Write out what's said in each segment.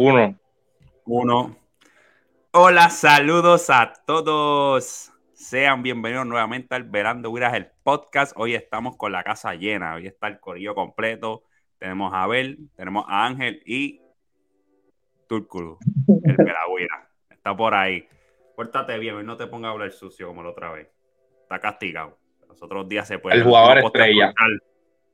Uno. Uno. Hola, saludos a todos. Sean bienvenidos nuevamente al Verando Viras, el podcast. Hoy estamos con la casa llena. Hoy está el corillo completo. Tenemos a Abel, tenemos a Ángel y Túrculo, el Veragüira. Está por ahí. Pórtate bien, hoy no te ponga a hablar sucio como la otra vez. Está castigado. Los otros días se puede. El jugador estrella.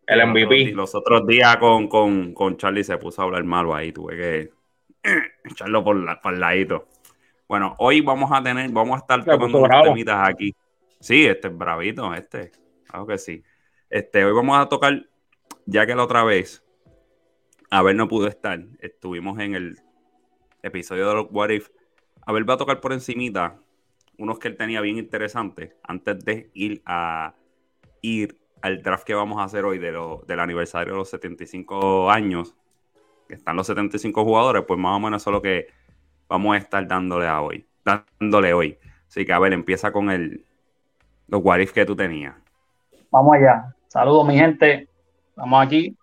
El MVP. Los otros, días con, con, Charlie se puso a hablar malo ahí. Tuve que echarlo por, la, por el ladito. Bueno, hoy vamos a tener, vamos a estar tocando unos temitas aquí. Sí, este es bravito, este. Claro que sí. Este, hoy vamos a tocar, ya que la otra vez, a ver, no pudo estar. Estuvimos en el episodio de los What If. A ver, va a tocar por encimita unos que él tenía bien interesantes antes de ir a ir al draft que vamos a hacer hoy de del aniversario de los 75 años, que están los 75 jugadores, pues más o menos eso es lo que vamos a estar dándole a hoy, dándole hoy. Así que a ver, empieza con el los what que tú tenías. Vamos allá. Saludos mi gente. Vamos aquí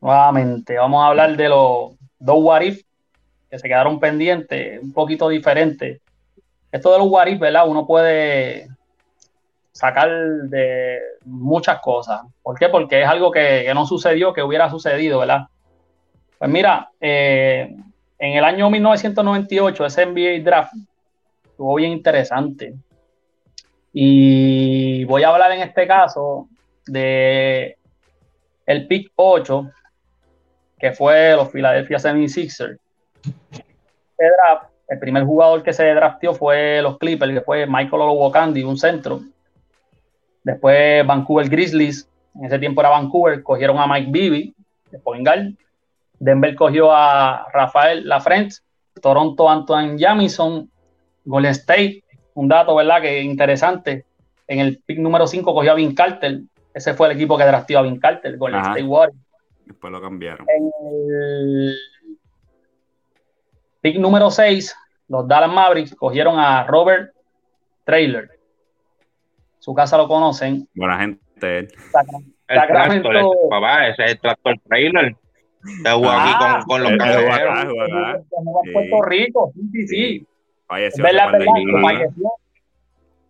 nuevamente. Vamos a hablar de los dos what que se quedaron pendientes, un poquito diferentes. Esto de los what ¿verdad? Uno puede sacar de muchas cosas. ¿Por qué? Porque es algo que, que no sucedió, que hubiera sucedido, ¿verdad? Pues mira, eh, en el año 1998, ese NBA Draft estuvo bien interesante. Y voy a hablar en este caso de el pick 8, que fue los Philadelphia 76ers. draft, el primer jugador que se draftió fue los Clippers, que fue Michael Olowokandi, un centro. Después Vancouver Grizzlies, en ese tiempo era Vancouver, cogieron a Mike Bibby, de point Denver cogió a Rafael Lafrance, Toronto Antoine Jamison, Golden State, un dato, ¿verdad? Que interesante. En el pick número 5 cogió a Vin Carter. Ese fue el equipo que draftió a Vin Carter, Golden State Warriors. Después lo cambiaron. En el pick número 6, los Dallas Mavericks cogieron a Robert Trailer. Su casa lo conocen. Buena gente. El tractor, papá, ese es el tractor trailer. Te jugó aquí con, ah, con los cangrejeros. En Puerto Rico, sí, sí, sí. Falleció. ¿Verdad, verdad? Falleció.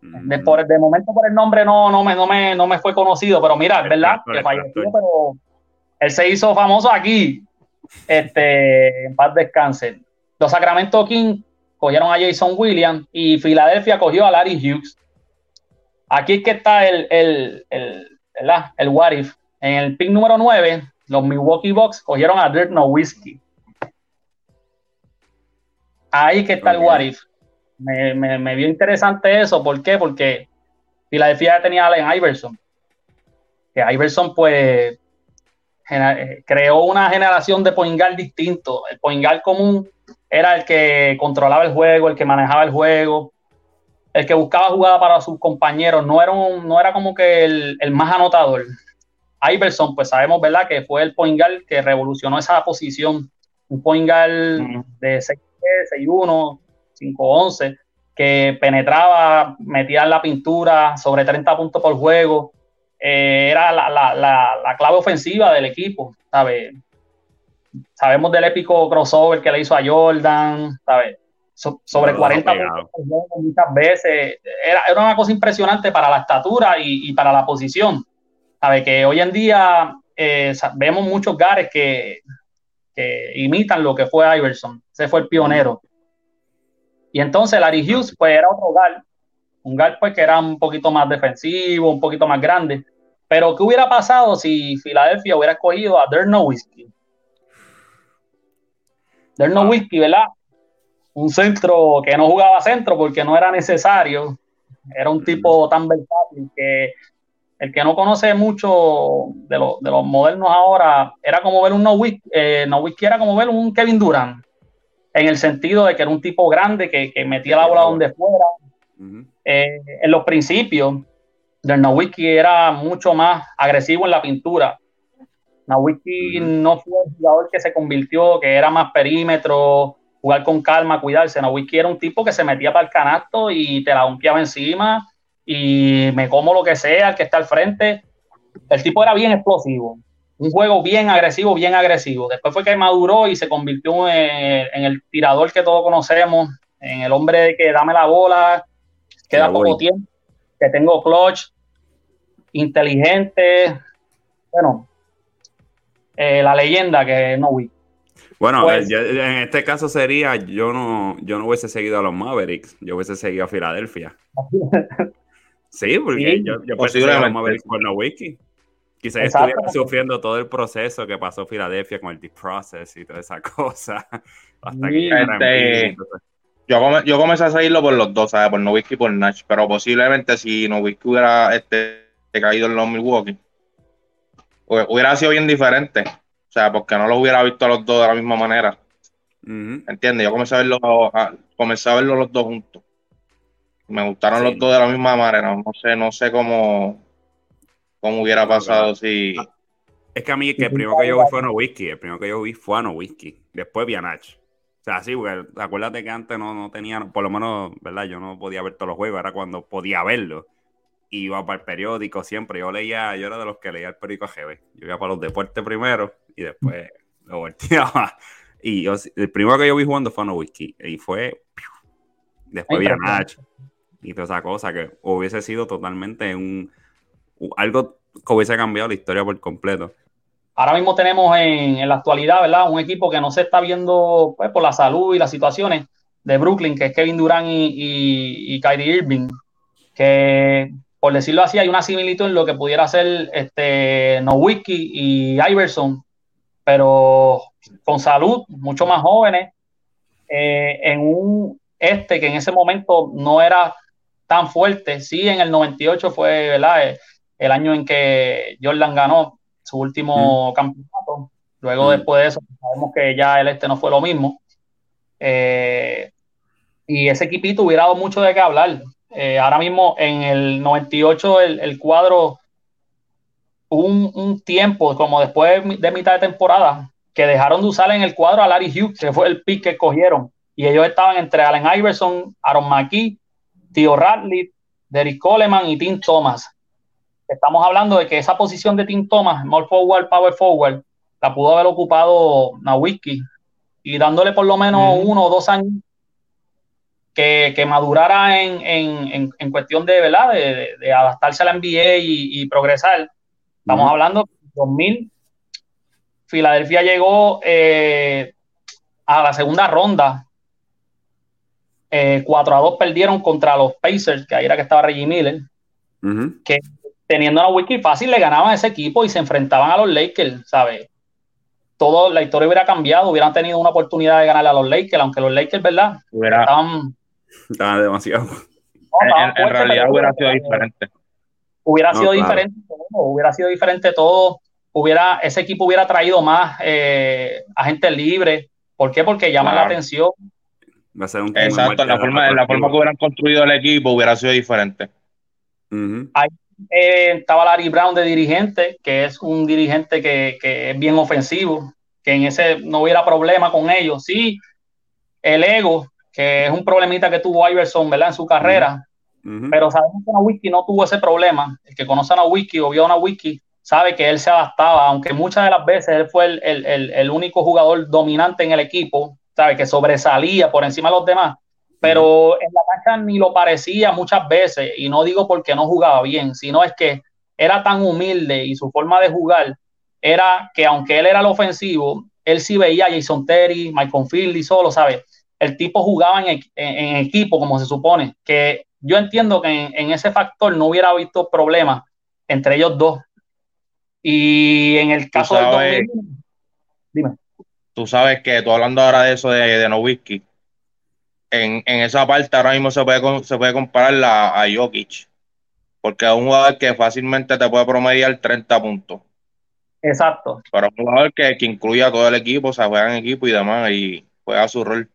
De, por, de momento por el nombre no, no, me, no, me, no me fue conocido, pero mira, ¿verdad? Que falleció, pero él se hizo famoso aquí. Este, en paz descanse. Los Sacramento King cogieron a Jason Williams y Filadelfia cogió a Larry Hughes. Aquí es que está el, el, el, el, el what if. En el pick número 9, los Milwaukee Bucks cogieron a Dirk Nowitzki. Ahí que está el what if. Me, me, vio interesante eso. ¿Por qué? Porque Filadelfia tenía a Allen Iverson. Que Iverson, pues, creó una generación de poingal distinto. El poingal común era el que controlaba el juego, el que manejaba el juego, el que buscaba jugada para sus compañeros. No era, no era como que el, el más anotador. Iverson, pues sabemos, ¿verdad?, que fue el point guard que revolucionó esa posición. Un point guard de 6'1, 5'11, que penetraba, metía en la pintura sobre 30 puntos por juego. Eh, era la, clave ofensiva del equipo, ¿sabes? Sabemos del épico crossover que le hizo a Jordan, ¿sabes? sobre 40 puntos por juego muchas veces. Era, era, una cosa impresionante para la estatura y, y para la posición Sabe que hoy en día eh, vemos muchos gares que, imitan lo que fue Iverson. Ese fue el pionero. Y entonces Larry Hughes, pues era otro gar. Un gar, pues que era un poquito más defensivo, un poquito más grande. Pero, ¿qué hubiera pasado si Filadelfia hubiera escogido a Dirk Nowitzki? Dirk Nowitzki, ¿verdad? Un centro que no jugaba centro porque no era necesario. Era un tipo tan versátil que el que no conoce mucho de, de los modernos ahora, era como ver un No eh, era como ver un Kevin Durant, en el sentido de que era un tipo grande que, metía la bola donde fuera. Eh, en los principios, del Nowitzki era mucho más agresivo en la pintura. Nowitzki no fue el jugador que se convirtió, que era más perímetro, jugar con calma, cuidarse. Nowitzki era un tipo que se metía para el canasto y te la umpiaba encima y me como lo que sea, el que está al frente. El tipo era bien explosivo. un juego bien agresivo, bien agresivo. Después fue que maduró y se convirtió en, el tirador que todos conocemos, en el hombre de que dame la bola, queda poco tiempo, que tengo clutch, inteligente. Bueno, eh, la leyenda que no vi. Bueno, pues en este caso sería, yo no, yo no hubiese seguido a los Mavericks, yo hubiese seguido a Filadelfia. sí, porque yo, yo seguir a los Mavericks por no wiki. Quizás estuviera sufriendo todo el proceso que pasó Filadelfia con el deep process y toda esa cosa. Hasta que este, yo, yo comencé a seguirlo por los dos, ¿sabes? Por Nowitzki y por Nash. Pero posiblemente si Nowitzki hubiera este, caído en los Milwaukee, hubiera sido bien diferente. O sea, porque no lo hubiera visto a los dos de la misma manera. ¿Entiendes? Yo comencé a verlo, comencé a verlo los dos juntos. Me gustaron los dos de la misma manera. No sé, no sé cómo cómo hubiera pasado si. Ah, es que a mí, que el primero que yo vi fue No Whisky, el primero que yo vi fue No Whisky, después vi a Nach. O sea, sí, porque acuérdate que antes no, no tenía, por lo menos, ¿verdad? Yo no podía ver todos los juegos, era cuando podía verlo. Iba para el periódico siempre, yo leía, yo era de los que leía el periódico GB. Yo iba para los deportes primero y después lo volteaba. Y el primero que yo vi jugando fue No Whisky, y fue. Después vi a Nach y toda esa cosa que hubiese sido totalmente un algo que hubiese cambiado la historia por completo. Ahora mismo tenemos en, la actualidad, ¿verdad? Un equipo que no se está viendo pues, por la salud y las situaciones de Brooklyn, que es Kevin Durant y, y, Kyrie Irving, que por decirlo así, hay una similitud en lo que pudiera ser este, Nowitzki y Iverson, pero con salud, mucho más jóvenes, eh, en un este que en ese momento no era tan fuerte. Sí, en el 98 fue, ¿verdad? Eh, el año en que Jordan ganó su último campeonato. Luego, después de eso, sabemos que ya el este no fue lo mismo. Eh, y ese equipito hubiera dado mucho de qué hablar. Eh, ahora mismo, en el 98, el, cuadro, un, un, tiempo, como después de mitad de temporada, que dejaron de usar en el cuadro a Larry Hughes, que fue el pick que cogieron. Y ellos estaban entre Allen Iverson, Aaron McKee, Tío Radley, Derrick Coleman y Tim Thomas. Estamos hablando de que esa posición de Tim Thomas, more forward, power forward, la pudo haber ocupado Nawiki y dándole por lo menos uno o dos años que, madurara en, cuestión de, ¿verdad? De, adaptarse a la NBA y, progresar. Estamos hablando de 2000. Filadelfia llegó eh, a la segunda ronda. 4 eh, a 2 perdieron contra los Pacers, que ahí era que estaba Reggie Miller, que teniendo una wiki fácil, le ganaban a ese equipo y se enfrentaban a los Lakers, ¿sabes? Todo, la historia hubiera cambiado, hubieran tenido una oportunidad de ganarle a los Lakers, aunque los Lakers, ¿verdad? estaban, demasiado. en, realidad hubiera sido diferente. Hubiera sido diferente todo, hubiera sido diferente todo. Hubiera, ese equipo hubiera traído más eh, agentes libres. ¿Por qué? Porque llaman la atención. Exacto, la forma, en la forma que hubieran construido el equipo hubiera sido diferente. Eh, estaba Larry Brown de dirigente, que es un dirigente que, es bien ofensivo, que en ese no hubiera problema con ellos. Sí, el ego, que es un problemita que tuvo Iverson, ¿verdad? En su carrera. Pero sabemos que Wiki no tuvo ese problema. El que conoce a Wiki o vio a Wiki sabe que él se adaptaba, aunque muchas de las veces él fue el, el único jugador dominante en el equipo, sabe que sobresalía por encima de los demás pero en la cancha ni lo parecía muchas veces, y no digo porque no jugaba bien, sino es que era tan humilde y su forma de jugar era que aunque él era el ofensivo, él sí veía a Jason Terry, Michael Field y solo, ¿sabes? El tipo jugaba en, equipo, como se supone, que yo entiendo que en, ese factor no hubiera visto problemas entre ellos dos. Y en el caso del dime. Tú sabes que tú hablando ahora de eso de, de Nowitzki, en, esa parte ahora mismo se puede, se puede comparar a Jokic, porque es un jugador que fácilmente te puede promediar 30 puntos. Exacto. Pero es un jugador que, que incluye a todo el equipo, o sea, juega en equipo y demás, y juega su rol.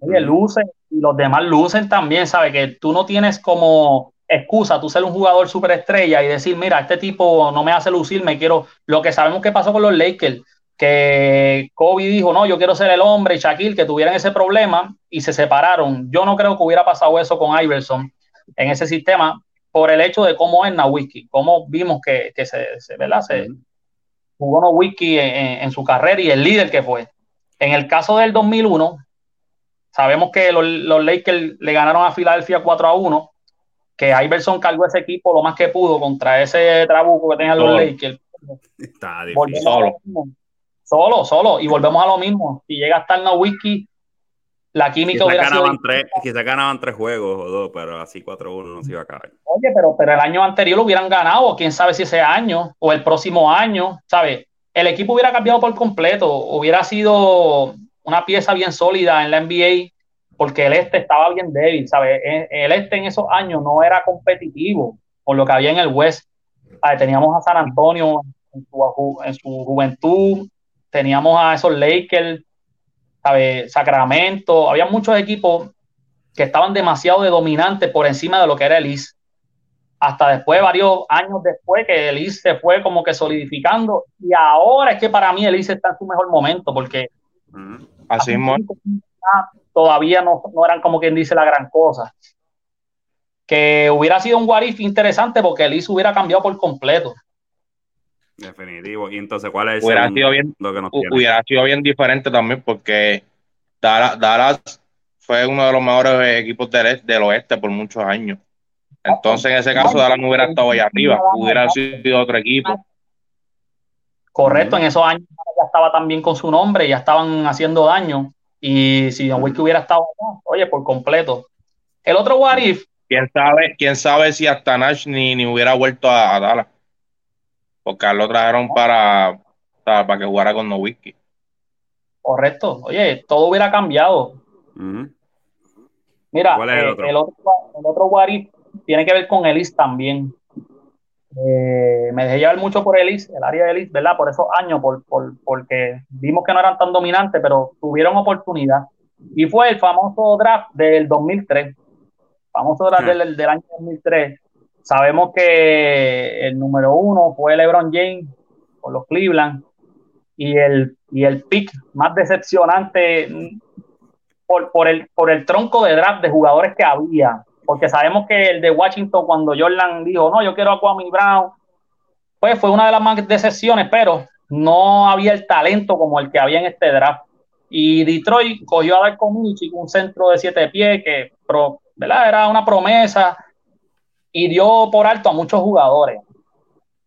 Oye, luce, y los demás lucen también, ¿sabes? Que tú no tienes como excusa tú ser un jugador superestrella y decir, mira, este tipo no me hace lucir, me quiero. Lo que sabemos que pasó con los Lakers, que Kobe dijo, no, yo quiero ser el hombre, y Shaquille, que tuvieran ese problema y se separaron. Yo no creo que hubiera pasado eso con Iverson en ese sistema por el hecho de cómo es Nawiki, cómo vimos que, se, se, jugó no wiki en, su carrera y el líder que fue. En el caso del 2001, sabemos que los, los Lakers le ganaron a Filadelfia 4 a 1, que Iverson cargó ese equipo lo más que pudo contra ese trabuco que tenían los Lakers. Está difícil. Solo. solo. Y volvemos a lo mismo. Si llega a estar no wiki, la química hubiera ganaban sido... Tres, quizás ganaban tres juegos o dos, pero así 4-1 no se iba a acabar. Oye, pero, pero el año anterior lo hubieran ganado, quién sabe si ese año o el próximo año, ¿sabes? El equipo hubiera cambiado por completo, hubiera sido una pieza bien sólida en la NBA, porque el este estaba bien débil, ¿sabes? El este en esos años no era competitivo por lo que había en el West. Teníamos a San Antonio en su, en su juventud, teníamos a esos Lakers Sacramento, había muchos equipos que estaban demasiado de dominantes por encima de lo que era el East. Hasta después, varios años después, que el East se fue como que solidificando. Y ahora es que para mí el East está en su mejor momento, porque así todavía no, no, eran como quien dice la gran cosa. Que hubiera sido un Warif interesante porque el East hubiera cambiado por completo. Definitivo. Y entonces, ¿cuál es hubiera sido bien, lo que nos Hubiera sido bien diferente también porque Dallas, fue uno de los mejores equipos del, del oeste por muchos años. Entonces, en ese caso, Dallas no hubiera estado ahí arriba, hubiera sido otro equipo. Correcto, en esos años ya estaba también con su nombre, ya estaban haciendo daño. Y si Don Wiki hubiera estado oye, por completo. El otro What ¿Quién sabe, quién sabe si hasta Nash ni, ni hubiera vuelto a Dallas? Porque lo trajeron para, para que jugara con Nowitzki. Correcto. Oye, todo hubiera cambiado. Mira, eh, el, otro? el, otro? tiene que ver con Elis también. Eh, me dejé llevar mucho por Elis, el área de Elis, ¿verdad? Por esos años, por, porque vimos que no eran tan dominantes, pero tuvieron oportunidad. Y fue el famoso draft del 2003. Famoso draft del, del año 2003 Sabemos que el número uno fue LeBron James por los Cleveland y el, y el pick más decepcionante por, por, el, por el tronco de draft de jugadores que había. Porque sabemos que el de Washington, cuando Jordan dijo, no, yo quiero a Kwame Brown, pues fue una de las más decepciones, pero no había el talento como el que había en este draft. Y Detroit cogió a Darko Milicic, un centro de siete pies que era una promesa y dio por alto a muchos jugadores.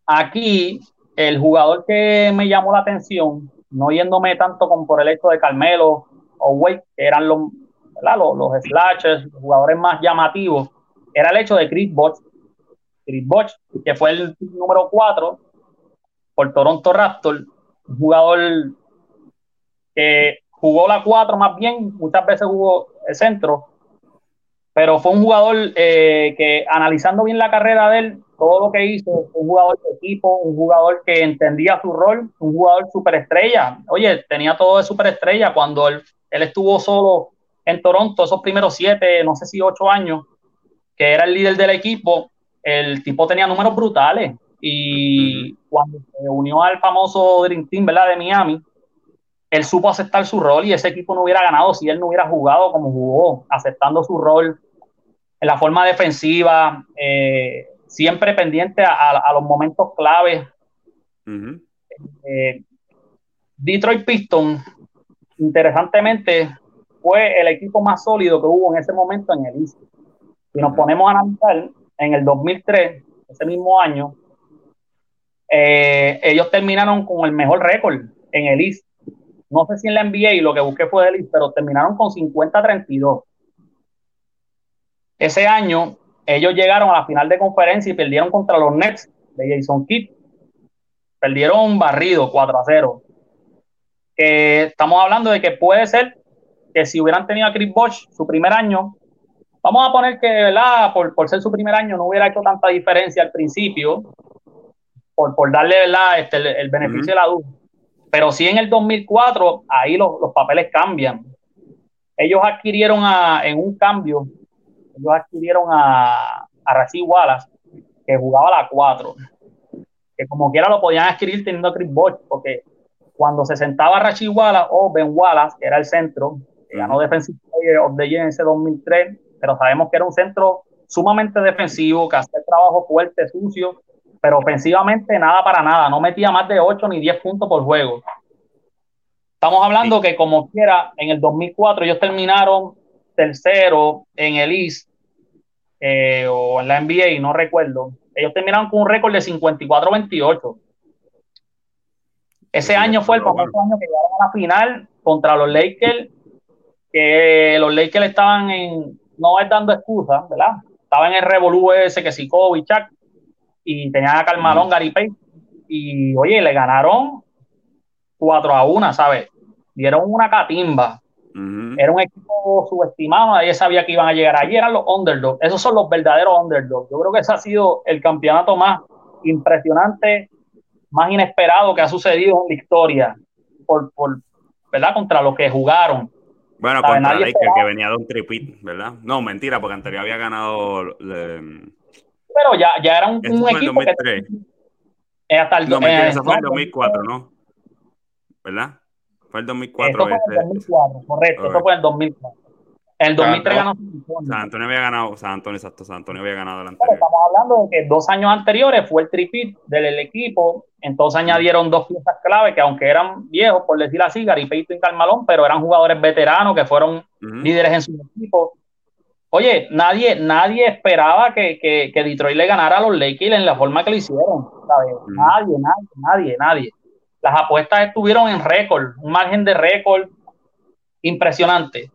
Aquí, el jugador que me llamó la atención, no yéndome tanto como por el hecho de Carmelo o Wade, que eran los, los, los slashers, los jugadores más llamativos, era el hecho de Chris Bosh. Chris Bosh, que fue el número 4 por Toronto Raptors, un jugador que jugó la 4 más bien, muchas veces jugó el centro, pero fue un jugador eh, que analizando bien la carrera de él, todo lo que hizo, un jugador de equipo, un jugador que entendía su rol, un jugador superestrella. Oye, tenía todo de superestrella cuando él, él estuvo solo en Toronto esos primeros siete, no sé si ocho años, que era el líder del equipo, el tipo tenía números brutales. Y cuando se unió al famoso Dream Team, ¿verdad? De Miami, él supo aceptar su rol y ese equipo no hubiera ganado si él no hubiera jugado como jugó, aceptando su rol en la forma defensiva, eh, siempre pendiente a, los momentos claves. Eh, Detroit Pistons, interesantemente, fue el equipo más sólido que hubo en ese momento en el East. Si nos ponemos a analizar, en el 2003, ese mismo año, eh, ellos terminaron con el mejor récord en el East no sé si en la NBA, y lo que busqué fue el pero terminaron con 50-32. Ese año, ellos llegaron a la final de conferencia y perdieron contra los Nets de Jason Kidd. Perdieron barrido 4 a 0. estamos hablando de que puede ser que si hubieran tenido a Chris Bosh su primer año, vamos a poner que, ¿verdad? Por, por ser su primer año no hubiera hecho tanta diferencia al principio, por, por darle, ¿verdad? Este, el, beneficio de la duda pero sí en el 2004, ahí los, papeles cambian. Ellos adquirieron en un cambio, ellos adquirieron a, a Wallace, que jugaba la 4, que como quiera lo podían adquirir teniendo a Chris Bosh, porque cuando se sentaba Rashid Wallace o Ben Wallace, que era el centro, que ganó Defensive Player of the Year en ese 2003, pero sabemos que era un centro sumamente defensivo, que hacía el trabajo fuerte, sucio, pero ofensivamente nada para nada, no metía más de 8 ni 10 puntos por juego. Estamos hablando que como quiera, en el 2004 ellos terminaron tercero en el East eh, o en la NBA, no recuerdo. Ellos terminaron con un récord de 54-28. Ese año fue el famoso año que llegaron a la final contra los Lakers, que los Lakers estaban en, no es dando excusas, ¿verdad? Estaban en el Revolú ese que si Kobe, Chuck, y tenían a Carmalón, Gary Payton, y oye, le ganaron 4 a 1, ¿sabes? Dieron una catimba. Era un equipo subestimado, nadie sabía que iban a llegar allí, eran los underdogs. Esos son los verdaderos underdogs. Yo creo que ese ha sido el campeonato más impresionante más inesperado que ha sucedido en la historia, por, por, ¿verdad? Contra los que jugaron. Bueno, contra Lakers, que venía de un tripit, ¿verdad? No, mentira, porque anterior había ganado. Pero ya, ya era un, un equipo que. Eh, hasta el, no, eh, eso fue en 2004, ¿no? ¿Verdad? Fue el 2004. Eso fue el 2004, correcto, eso fue el 2004. El 2003 ganó San Antonio había ganado, San Antonio, exacto, San Antonio había ganado el anterior. estamos hablando de que dos años anteriores fue el tripit del equipo, entonces añadieron dos piezas clave que aunque eran viejos, por decir así, Gary Payton y Carmalón, pero eran jugadores veteranos que fueron líderes en su equipo. Oye, nadie, nadie esperaba que, que, Detroit le ganara a los Lakers en la forma que lo hicieron. Nadie, nadie, nadie, nadie. Las apuestas estuvieron en récord, un margen de récord impresionante.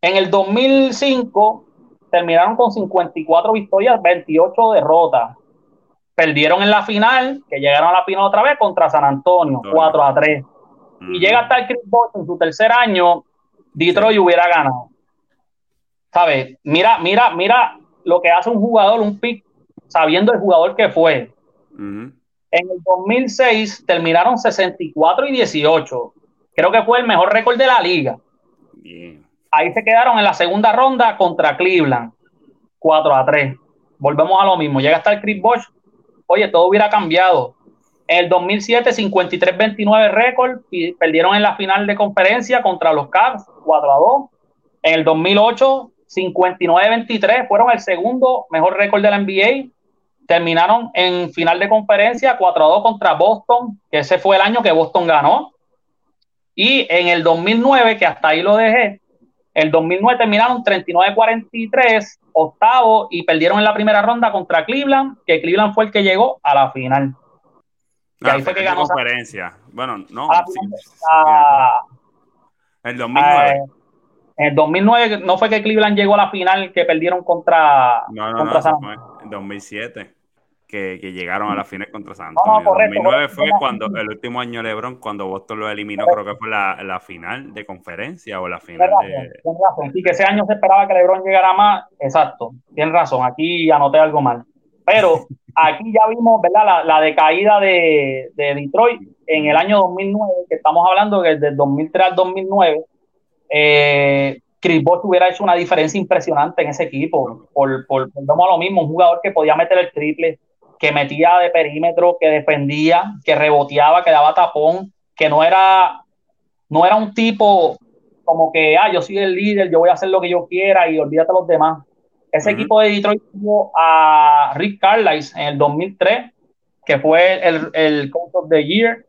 En el 2005 terminaron con 54 victorias, 28 derrotas. Perdieron en la final, que llegaron a la final otra vez contra San Antonio, 4 a 3. Y llega hasta el Chris Bosh en su tercer año, Detroit hubiera ganado. ¿Sabes? Mira, mira, mira lo que hace un jugador, un pick, sabiendo el jugador que fue. En el 2006 terminaron 64 y 18. Creo que fue el mejor récord de la liga. Bien. Ahí se quedaron en la segunda ronda contra Cleveland, 4 a 3. Volvemos a lo mismo. Llega hasta el Chris Bosh. Oye, todo hubiera cambiado. En el 2007, 53-29 récord y perdieron en la final de conferencia contra los Cavs, 4 a 2. En el 2008, 59-23, fueron el segundo mejor récord de la NBA. Terminaron en final de conferencia 4 a 2 contra Boston, que ese fue el año que Boston ganó. Y en el 2009, que hasta ahí lo dejé, el 2009 terminaron 39-43, octavo, y perdieron en la primera ronda contra Cleveland, que Cleveland fue el que llegó a la final. Y ahí fue que ganó. Conferencia. Bueno, no. el 2009. Eh, en el 2009 no fue que Cleveland llegó a la final que perdieron contra, no, no, contra no, Fue en 2007 que, llegaron a la final contra San Antonio. 2009 fue cuando el último año LeBron, cuando Boston lo eliminó, creo que fue la, la final de conferencia o la final de... Tienes razón, sí, que ese año se esperaba que LeBron llegara más, exacto, tienes razón, aquí anoté algo mal. Pero aquí ya vimos, ¿verdad? La, la decaída de, de, Detroit en el año 2009, que estamos hablando que desde el 2003 al 2009, eh, Chris Bosh hubiera hecho una diferencia impresionante en ese equipo. Por, por, por lo mismo, un jugador que podía meter el triple, que metía de perímetro, que defendía, que reboteaba, que daba tapón, que no era, no era un tipo como que, ah, yo soy el líder, yo voy a hacer lo que yo quiera y olvídate a los demás. Ese equipo de Detroit tuvo a Rick Carlisle en el 2003, que fue el, el Coach of the Year.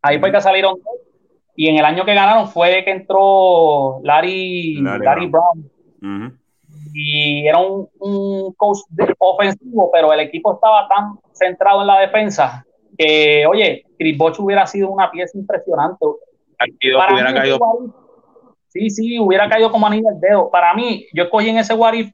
Ahí fue que salieron y en el año que ganaron fue que entró Larry, Larry, Brown y era un, un coach ofensivo, pero el equipo estaba tan centrado en la defensa que, oye, Chris Bosh hubiera sido una pieza impresionante. hubiera caído. sí, sí, hubiera caído como anillo el dedo. Para mí, yo escogí en ese Warif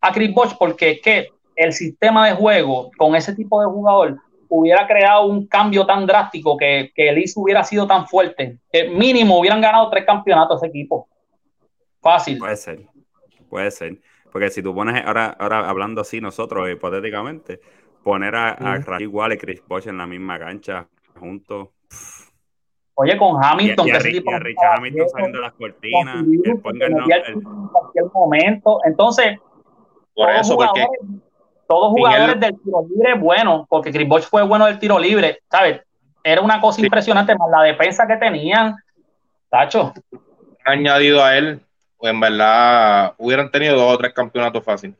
a Chris Bosh porque es que el sistema de juego con ese tipo de jugador hubiera creado un cambio tan drástico que, que el IS hubiera sido tan fuerte. Que mínimo hubieran ganado tres campeonatos ese equipo. Fácil. Puede ser. Puede ser. Porque si tú pones, ahora, ahora hablando así nosotros, hipotéticamente, poner a, a igual y Chris Bosh en la misma cancha juntos. Oye, con Hamilton, y, a, que y a Richard Hamilton saliendo de las cortinas, en cualquier momento. Entonces, por eso, porque todos jugadores del tiro libre bueno, porque Chris Bosh fue bueno del tiro libre, ¿sabes? Era una cosa impresionante, más la defensa que tenían, Tacho. Añadido a él en verdad hubieran tenido dos o tres campeonatos fáciles.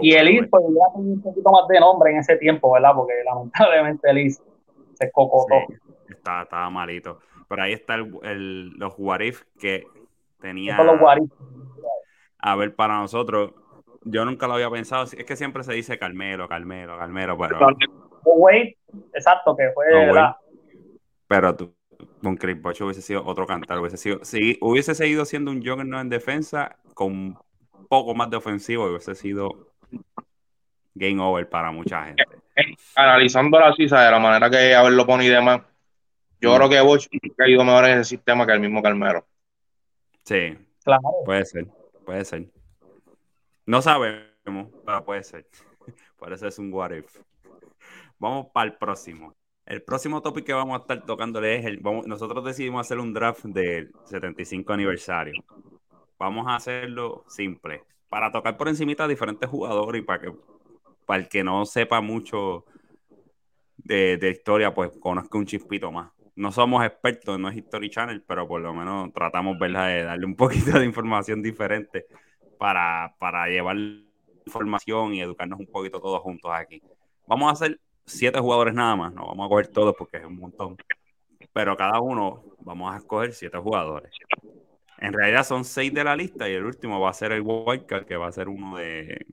y Elise pues hubiera tenido un poquito más de nombre en ese tiempo, ¿verdad? Porque lamentablemente Elise se cocotó. estaba, malito. Pero ahí está el, los Warif que tenía. A ver, para nosotros, yo nunca lo había pensado. Es que siempre se dice Carmelo, Carmelo, Carmelo, pero. Wade, exacto, que fue. pero tú, con Chris Bosh hubiese sido otro cantar, hubiese sido. Si hubiese seguido siendo un no en defensa, con un poco más de ofensivo, hubiese sido game over para mucha gente. Analizando la de la manera que haberlo ponido y demás, yo mm. creo que Bosch ha ido mejor en ese sistema que el mismo Carmelo. Sí, claro. Puede ser, puede ser. No sabemos, pero puede ser. Por eso es un what if. Vamos para el próximo. El próximo topic que vamos a estar tocándole es el. nosotros decidimos hacer un draft del 75 aniversario. Vamos a hacerlo simple. Para tocar por encimita a diferentes jugadores y para que para el que no sepa mucho de, de historia, pues conozca un chispito más. No somos expertos, no es History Channel, pero por lo menos tratamos ¿verdad? de darle un poquito de información diferente para, para llevar información y educarnos un poquito todos juntos aquí. Vamos a hacer siete jugadores nada más, no vamos a coger todos porque es un montón. Pero cada uno vamos a escoger siete jugadores. En realidad son seis de la lista y el último va a ser el wildcard, que va a ser uno de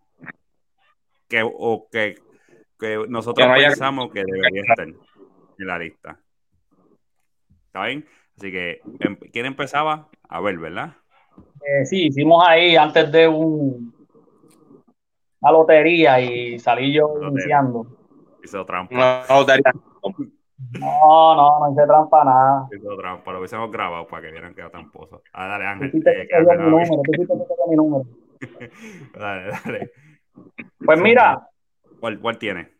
que o que, que nosotros pensamos que debería estar en la lista. ¿Está bien? Así que, em, ¿quién empezaba? A ver, ¿verdad? Eh, sí, hicimos ahí antes de un, una lotería y salí yo iniciando. Hizo trampa. Lotería. No, no, no hice trampa nada. Hizo trampa, lo hubiésemos grabado para que vieran que era tramposo. Ah, dale, Ángel. Eh, mi número, mi número. dale, dale. Pues mira. ¿Cuál, ¿Cuál tiene?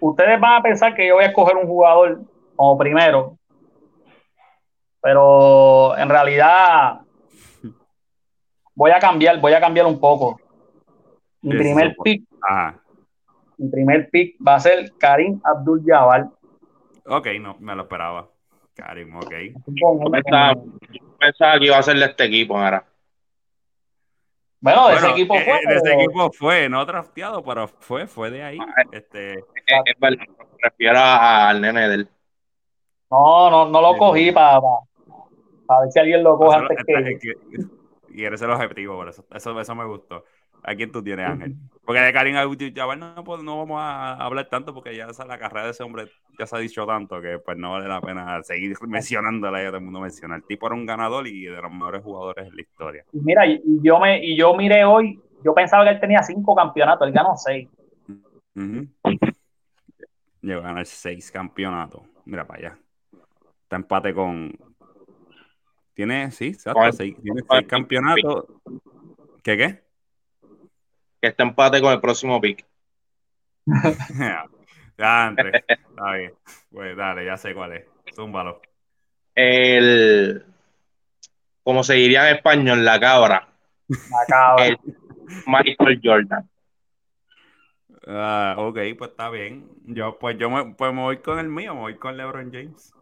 Ustedes van a pensar que yo voy a escoger un jugador como primero, pero en realidad voy a cambiar, voy a cambiar un poco. Mi primer pick mi primer pick va a ser Karim Abdul Jabbar. Ok, no, me lo esperaba. Karim, ok. Yo pensaba, que iba a ser de este equipo ahora. Bueno, de ese equipo eh, fue. De ese equipo fue, no drafteado, pero fue, fue de ahí. Ah, este... Es, verdad, me refiero al nene del. No, no, no lo cogí para, para, ver si alguien lo coge antes que... Y eres el objetivo, por eso, eso, eso me gustó. ¿A quién tú tienes, Ángel? Porque de Karim Abdul-Jabbar no, no vamos a hablar tanto porque ya la carrera de ese hombre ya se ha dicho tanto que pues no vale la pena seguir mencionándola y todo el mundo menciona. El tipo era un ganador y de los mejores jugadores de la historia. Mira, y yo me y yo miré hoy, yo pensaba que él tenía cinco campeonatos, él ganó seis. Llegó a ganar seis campeonatos. Mira para allá. Está empate con. Tiene, sí, exacto, seis, tiene seis campeonatos. ¿Qué qué? que este empate con el próximo pick. ya, Andrés. Está bien. Pues dale, ya sé cuál es. Zúmbalo. El. Como se diría en español, la cabra. La cabra. El Michael Jordan. Ah, ok, pues está bien. Yo, pues yo me, pues me voy con el mío, me voy con LeBron James.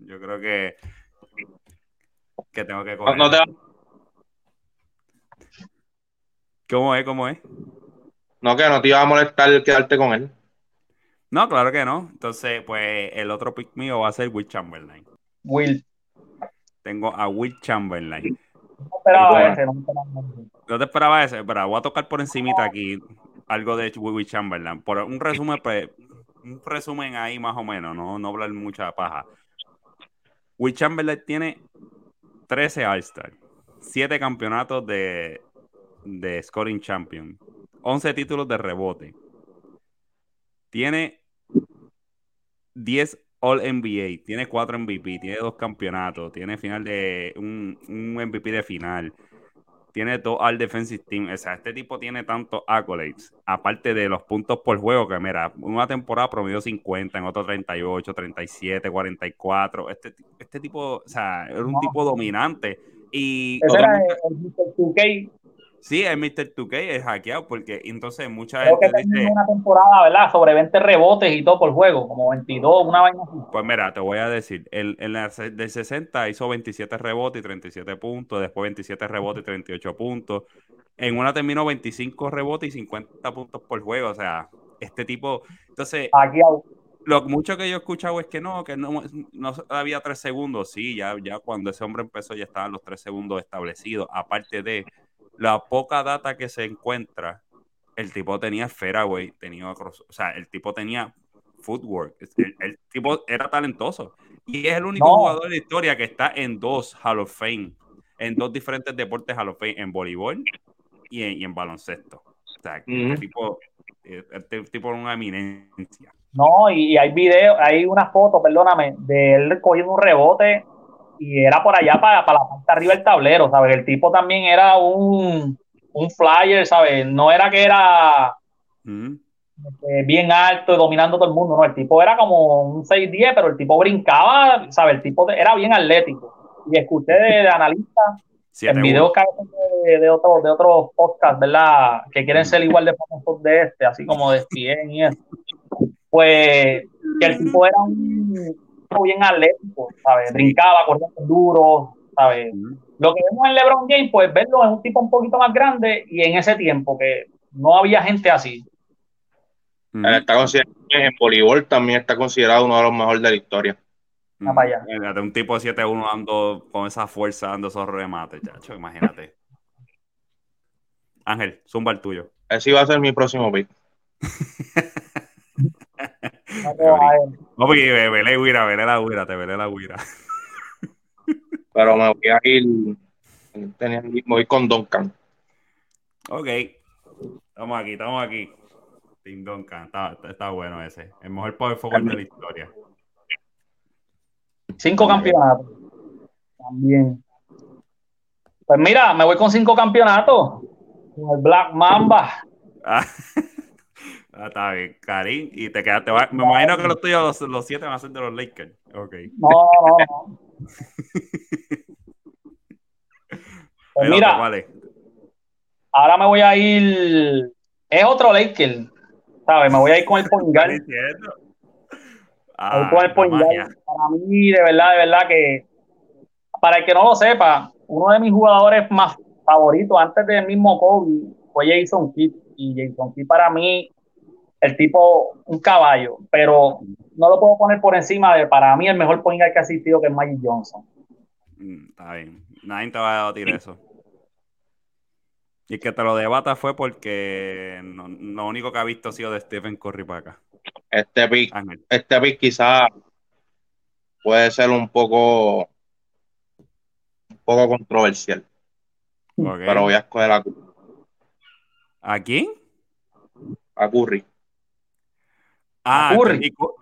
Yo creo que que tengo que coger. No, te, ¿Cómo es? ¿Cómo es? No, que no te iba a molestar quedarte con él. No, claro que no. Entonces, pues el otro pick mío va a ser Will Chamberlain. Will. Tengo a Will Chamberlain. No esperaba ese, no No te esperaba ese, pero voy a tocar por encimita aquí algo de Will Chamberlain. Por un resumen, pues, un resumen ahí más o menos, no, no hablar mucha paja. Will Chamberlain tiene 13 All-Star, 7 campeonatos de, de Scoring Champion, 11 títulos de rebote. Tiene 10 All NBA, tiene 4 MVP, tiene 2 campeonatos, tiene final de un, un MVP de final, tiene dos All Defensive Team. O sea, este tipo tiene tantos accolades, aparte de los puntos por juego, que mira, una temporada promedio 50, en otro 38, 37, 44. Este, este tipo, o sea, era un tipo dominante. Y Ese era el, Sí, es Mr. 2K, es hackeado, porque entonces mucha Creo gente que dice... una temporada, ¿verdad? Sobre 20 rebotes y todo por juego, como 22, una vaina así. Pues mira, te voy a decir, el, el del 60 hizo 27 rebotes y 37 puntos, después 27 rebotes y 38 puntos. En una terminó 25 rebotes y 50 puntos por juego, o sea, este tipo... Entonces... Hackeado lo mucho que yo he escuchado es que no, que no, no había tres segundos. Sí, ya, ya cuando ese hombre empezó ya estaban los tres segundos establecidos. Aparte de la poca data que se encuentra, el tipo tenía güey. Tenía, o sea, el tipo tenía footwork. El, tipo era talentoso. Y es el único jugador de la historia que está en dos Hall of Fame, en dos diferentes deportes Hall of Fame, en voleibol y en, baloncesto. O sea, este tipo, eh, este tipo es una eminencia. No, y, hay videos, hay una foto, perdóname, de él cogiendo un rebote y era por allá para, para la parte arriba del tablero, ¿sabes? El tipo también era un, un flyer, ¿sabes? No era que era mm. este, bien alto y dominando todo el mundo, no, el tipo era como un 6-10, pero el tipo brincaba, ¿sabes? El tipo era bien atlético. Y escuché de, analistas en videos de, de, otros de otros podcasts, ¿verdad? Que quieren ser igual de famosos de este, así como de Stien y eso pues que el tipo era un bien atlético, ¿sabes? Brincaba, corría duro, ¿sabes? Lo que vemos en LeBron James, pues verlo es un tipo un poquito más grande y en ese tiempo que no había gente así. está considerado, en voleibol también está considerado uno de los mejores de la historia. Un tipo de 7-1 dando con esa fuerza, dando esos remates, chacho, imagínate. Ángel, zumba el tuyo. Ese iba a ser mi próximo pick. No, porque vele guira, vele la guira, te vele la guira. Pero me voy a ir, me voy con Duncan. Ok, estamos aquí, estamos aquí. Tim Duncan, está, está bueno ese. El mejor power forward de la historia. Cinco campeonatos. También. Pues mira, me voy con cinco campeonatos. Con el Black Mamba. Ah. Está bien, Karim, y te quedaste. Me imagino que los tuyos, los, siete van a ser de los Lakers. Ok. No, no, no. pues mira, ahora me voy a ir. Es otro Laker, ¿sabes? Me voy a ir con el Pongal. Ah, con el Pongal. Para mí, de verdad, de verdad que. Para el que no lo sepa, uno de mis jugadores más favoritos antes del mismo Kobe fue Jason Kidd. Y Jason Kidd para mí el tipo, un caballo, pero no lo puedo poner por encima de, para mí, el mejor point que ha asistido, que es Magic Johnson. Mm, está bien. Nadie te va a debatir eso. Y que te lo debata fue porque lo único que ha visto ha sido de Stephen Curry para acá. Este pick, este pick quizá puede ser un poco un poco controversial. Pero voy a escoger a Curry. ¿A quién? A Curry. Ah,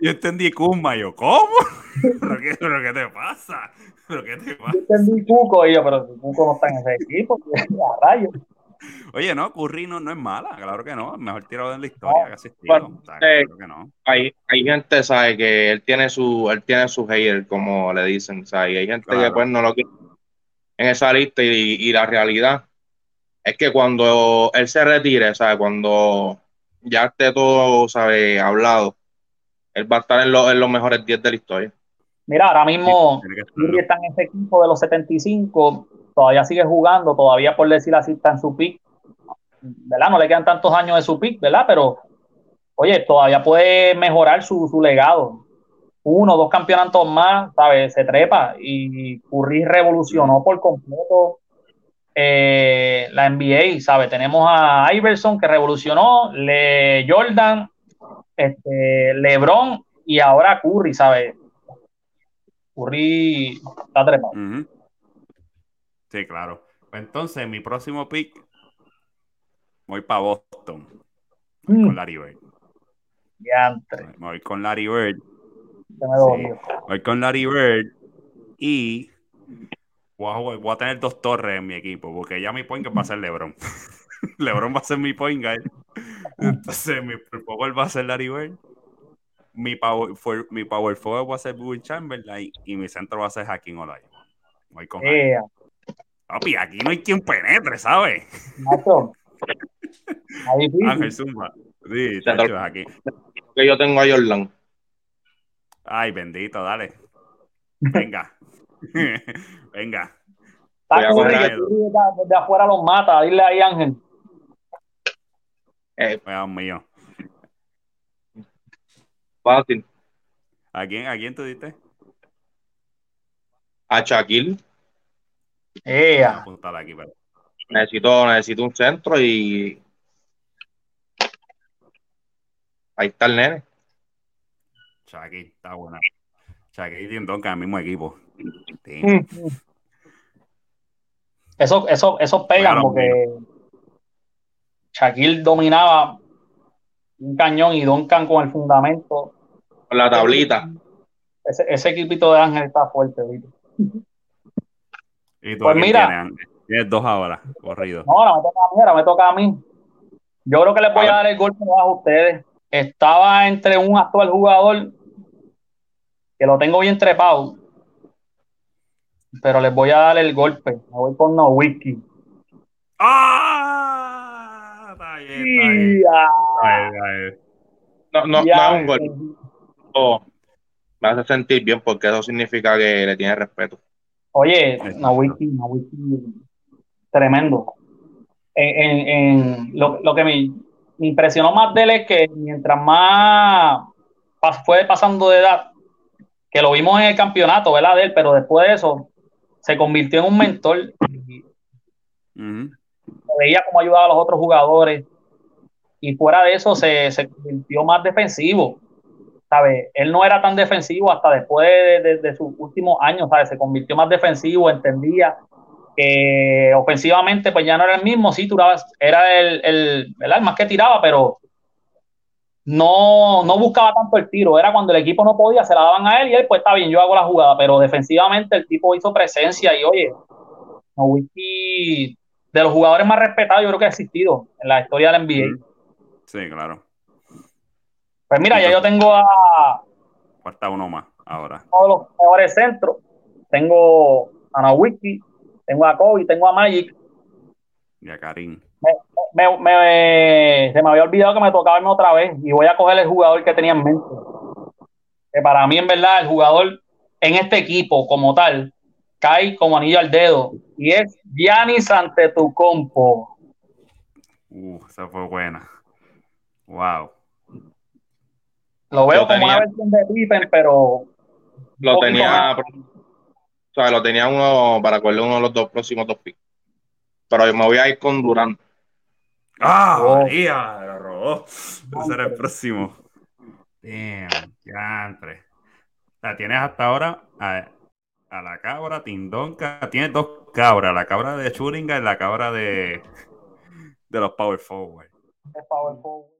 yo entendí Kuma, yo, ¿cómo? ¿Pero qué, ¿Pero qué te pasa? ¿Pero qué te pasa? Yo entendí Cuco, y yo, pero Cuco no está en ese equipo, a rayos. Oye, no, Curry no, es mala, claro que no, mejor tirador en la historia, casi claro que no. Hay, hay gente, sabe, que él tiene su, él tiene su hater, como le dicen, ¿sabe? Y hay gente que pues no lo quiere en esa lista y, y la realidad es que cuando él se retire, ¿sabe? Cuando ya esté todo, sabe, hablado, él va a estar en, los mejores 10 de la historia. Mira, ahora mismo sí, está en ese equipo de los 75, todavía sigue jugando, todavía por decir así está en su pick, ¿verdad? No le quedan tantos años de su pick, ¿verdad? Pero, oye, todavía puede mejorar su, su legado. Uno, dos campeonatos más, ¿sabes? Se trepa y Curry revolucionó por completo eh, la NBA, ¿sabe? Tenemos a Iverson que revolucionó, Le Jordan, este, LeBron y ahora Curry, ¿sabe? Curry está trepado. Sí, claro. Entonces, mi próximo pick, voy para Boston. Mm. Con Larry Bird. Voy con Larry Bird. Voy con Larry Bird. Y voy a, tener dos torres en mi equipo, porque ya mi point guard va a ser LeBron. LeBron va a ser mi point guard. Entonces mi power va a ser Larry Bird. Mi power, for, mi power forward va a ser Will Chamberlain y mi centro va a ser Hacking Olajuwon. Voy con Papi, aquí no hay quien penetre, ¿sabes? Nacho. Ángel Zumba. Sí, chacho, aquí. Que yo tengo a Jordan. Ay, bendito, dale. Venga. Venga. Desde afuera los mata, dile ahí, Ángel. Eh, Dios mío. Fácil. ¿A quién, ¿A quién tú diste? A Shaquille. Ea. Aquí, pero... Necesito, necesito un centro y ahí está el nene. Shaquille, está buena. Shaquille y Tindón, que el mismo equipo. Eso, eso, eso pega porque Shaquille dominaba un cañón y Duncan con el fundamento. Con la tablita. Ese, ese equipito de Ángel está fuerte, ¿viste? ¿Y tú pues mira, tienes? dos ahora, corrido. No, ahora me toca a mí, ahora me toca a mí. Yo creo que les voy a, dar el golpe a ustedes. Estaba entre un actual jugador que lo tengo bien trepado, pero les voy a dar el golpe. Me voy con No Whisky. ¡Ah! Está bien, está bien. No, no, no es un golpe. me hace sentir bien porque eso significa que le tiene respeto. Oye, Nawiki, Nawiki, tremendo. En, en, lo, lo, que me, impresionó más de él es que mientras más fue pasando de edad, que lo vimos en el campeonato, ¿verdad? De él, pero después de eso se convirtió en un mentor. Veía cómo ayudaba a los otros jugadores. Y fuera de eso se, se convirtió más defensivo. Él no era tan defensivo hasta después de, sus últimos años, ¿sabes? Se convirtió más defensivo, entendía que ofensivamente pues ya no era el mismo, sí, era el, el, el más que tiraba, pero no, no buscaba tanto el tiro, era cuando el equipo no podía, se la daban a él y él pues está bien, yo hago la jugada, pero defensivamente el tipo hizo presencia y oye, Wiki de los jugadores más respetados yo creo que ha existido en la historia del NBA. Sí, claro. Pues mira, ya yo tengo a. Falta uno más ahora. Todos los mejores centros. Tengo a Nawiki, tengo a Kobe, tengo a Magic. Y a Karim. Me, se me había olvidado que me tocaba irme otra vez y voy a coger el jugador que tenía en mente. Que para mí, en verdad, el jugador en este equipo como tal cae como anillo al dedo y es Giannis ante tu compo. Uh, esa fue buena. Wow. Lo veo como una versión de Pippen, pero. Lo tenía. O sea, lo tenía uno para cogerle uno de los dos próximos dos picks. Pero me voy a ir con Durán. ¡Ah! Oh. María, lo robó. Ese era el próximo. Damn, ya O sea, tienes hasta ahora a, la cabra Tindonka. Tienes dos cabras, la cabra de Churinga y la cabra de, de los Power Forward. Power Forward.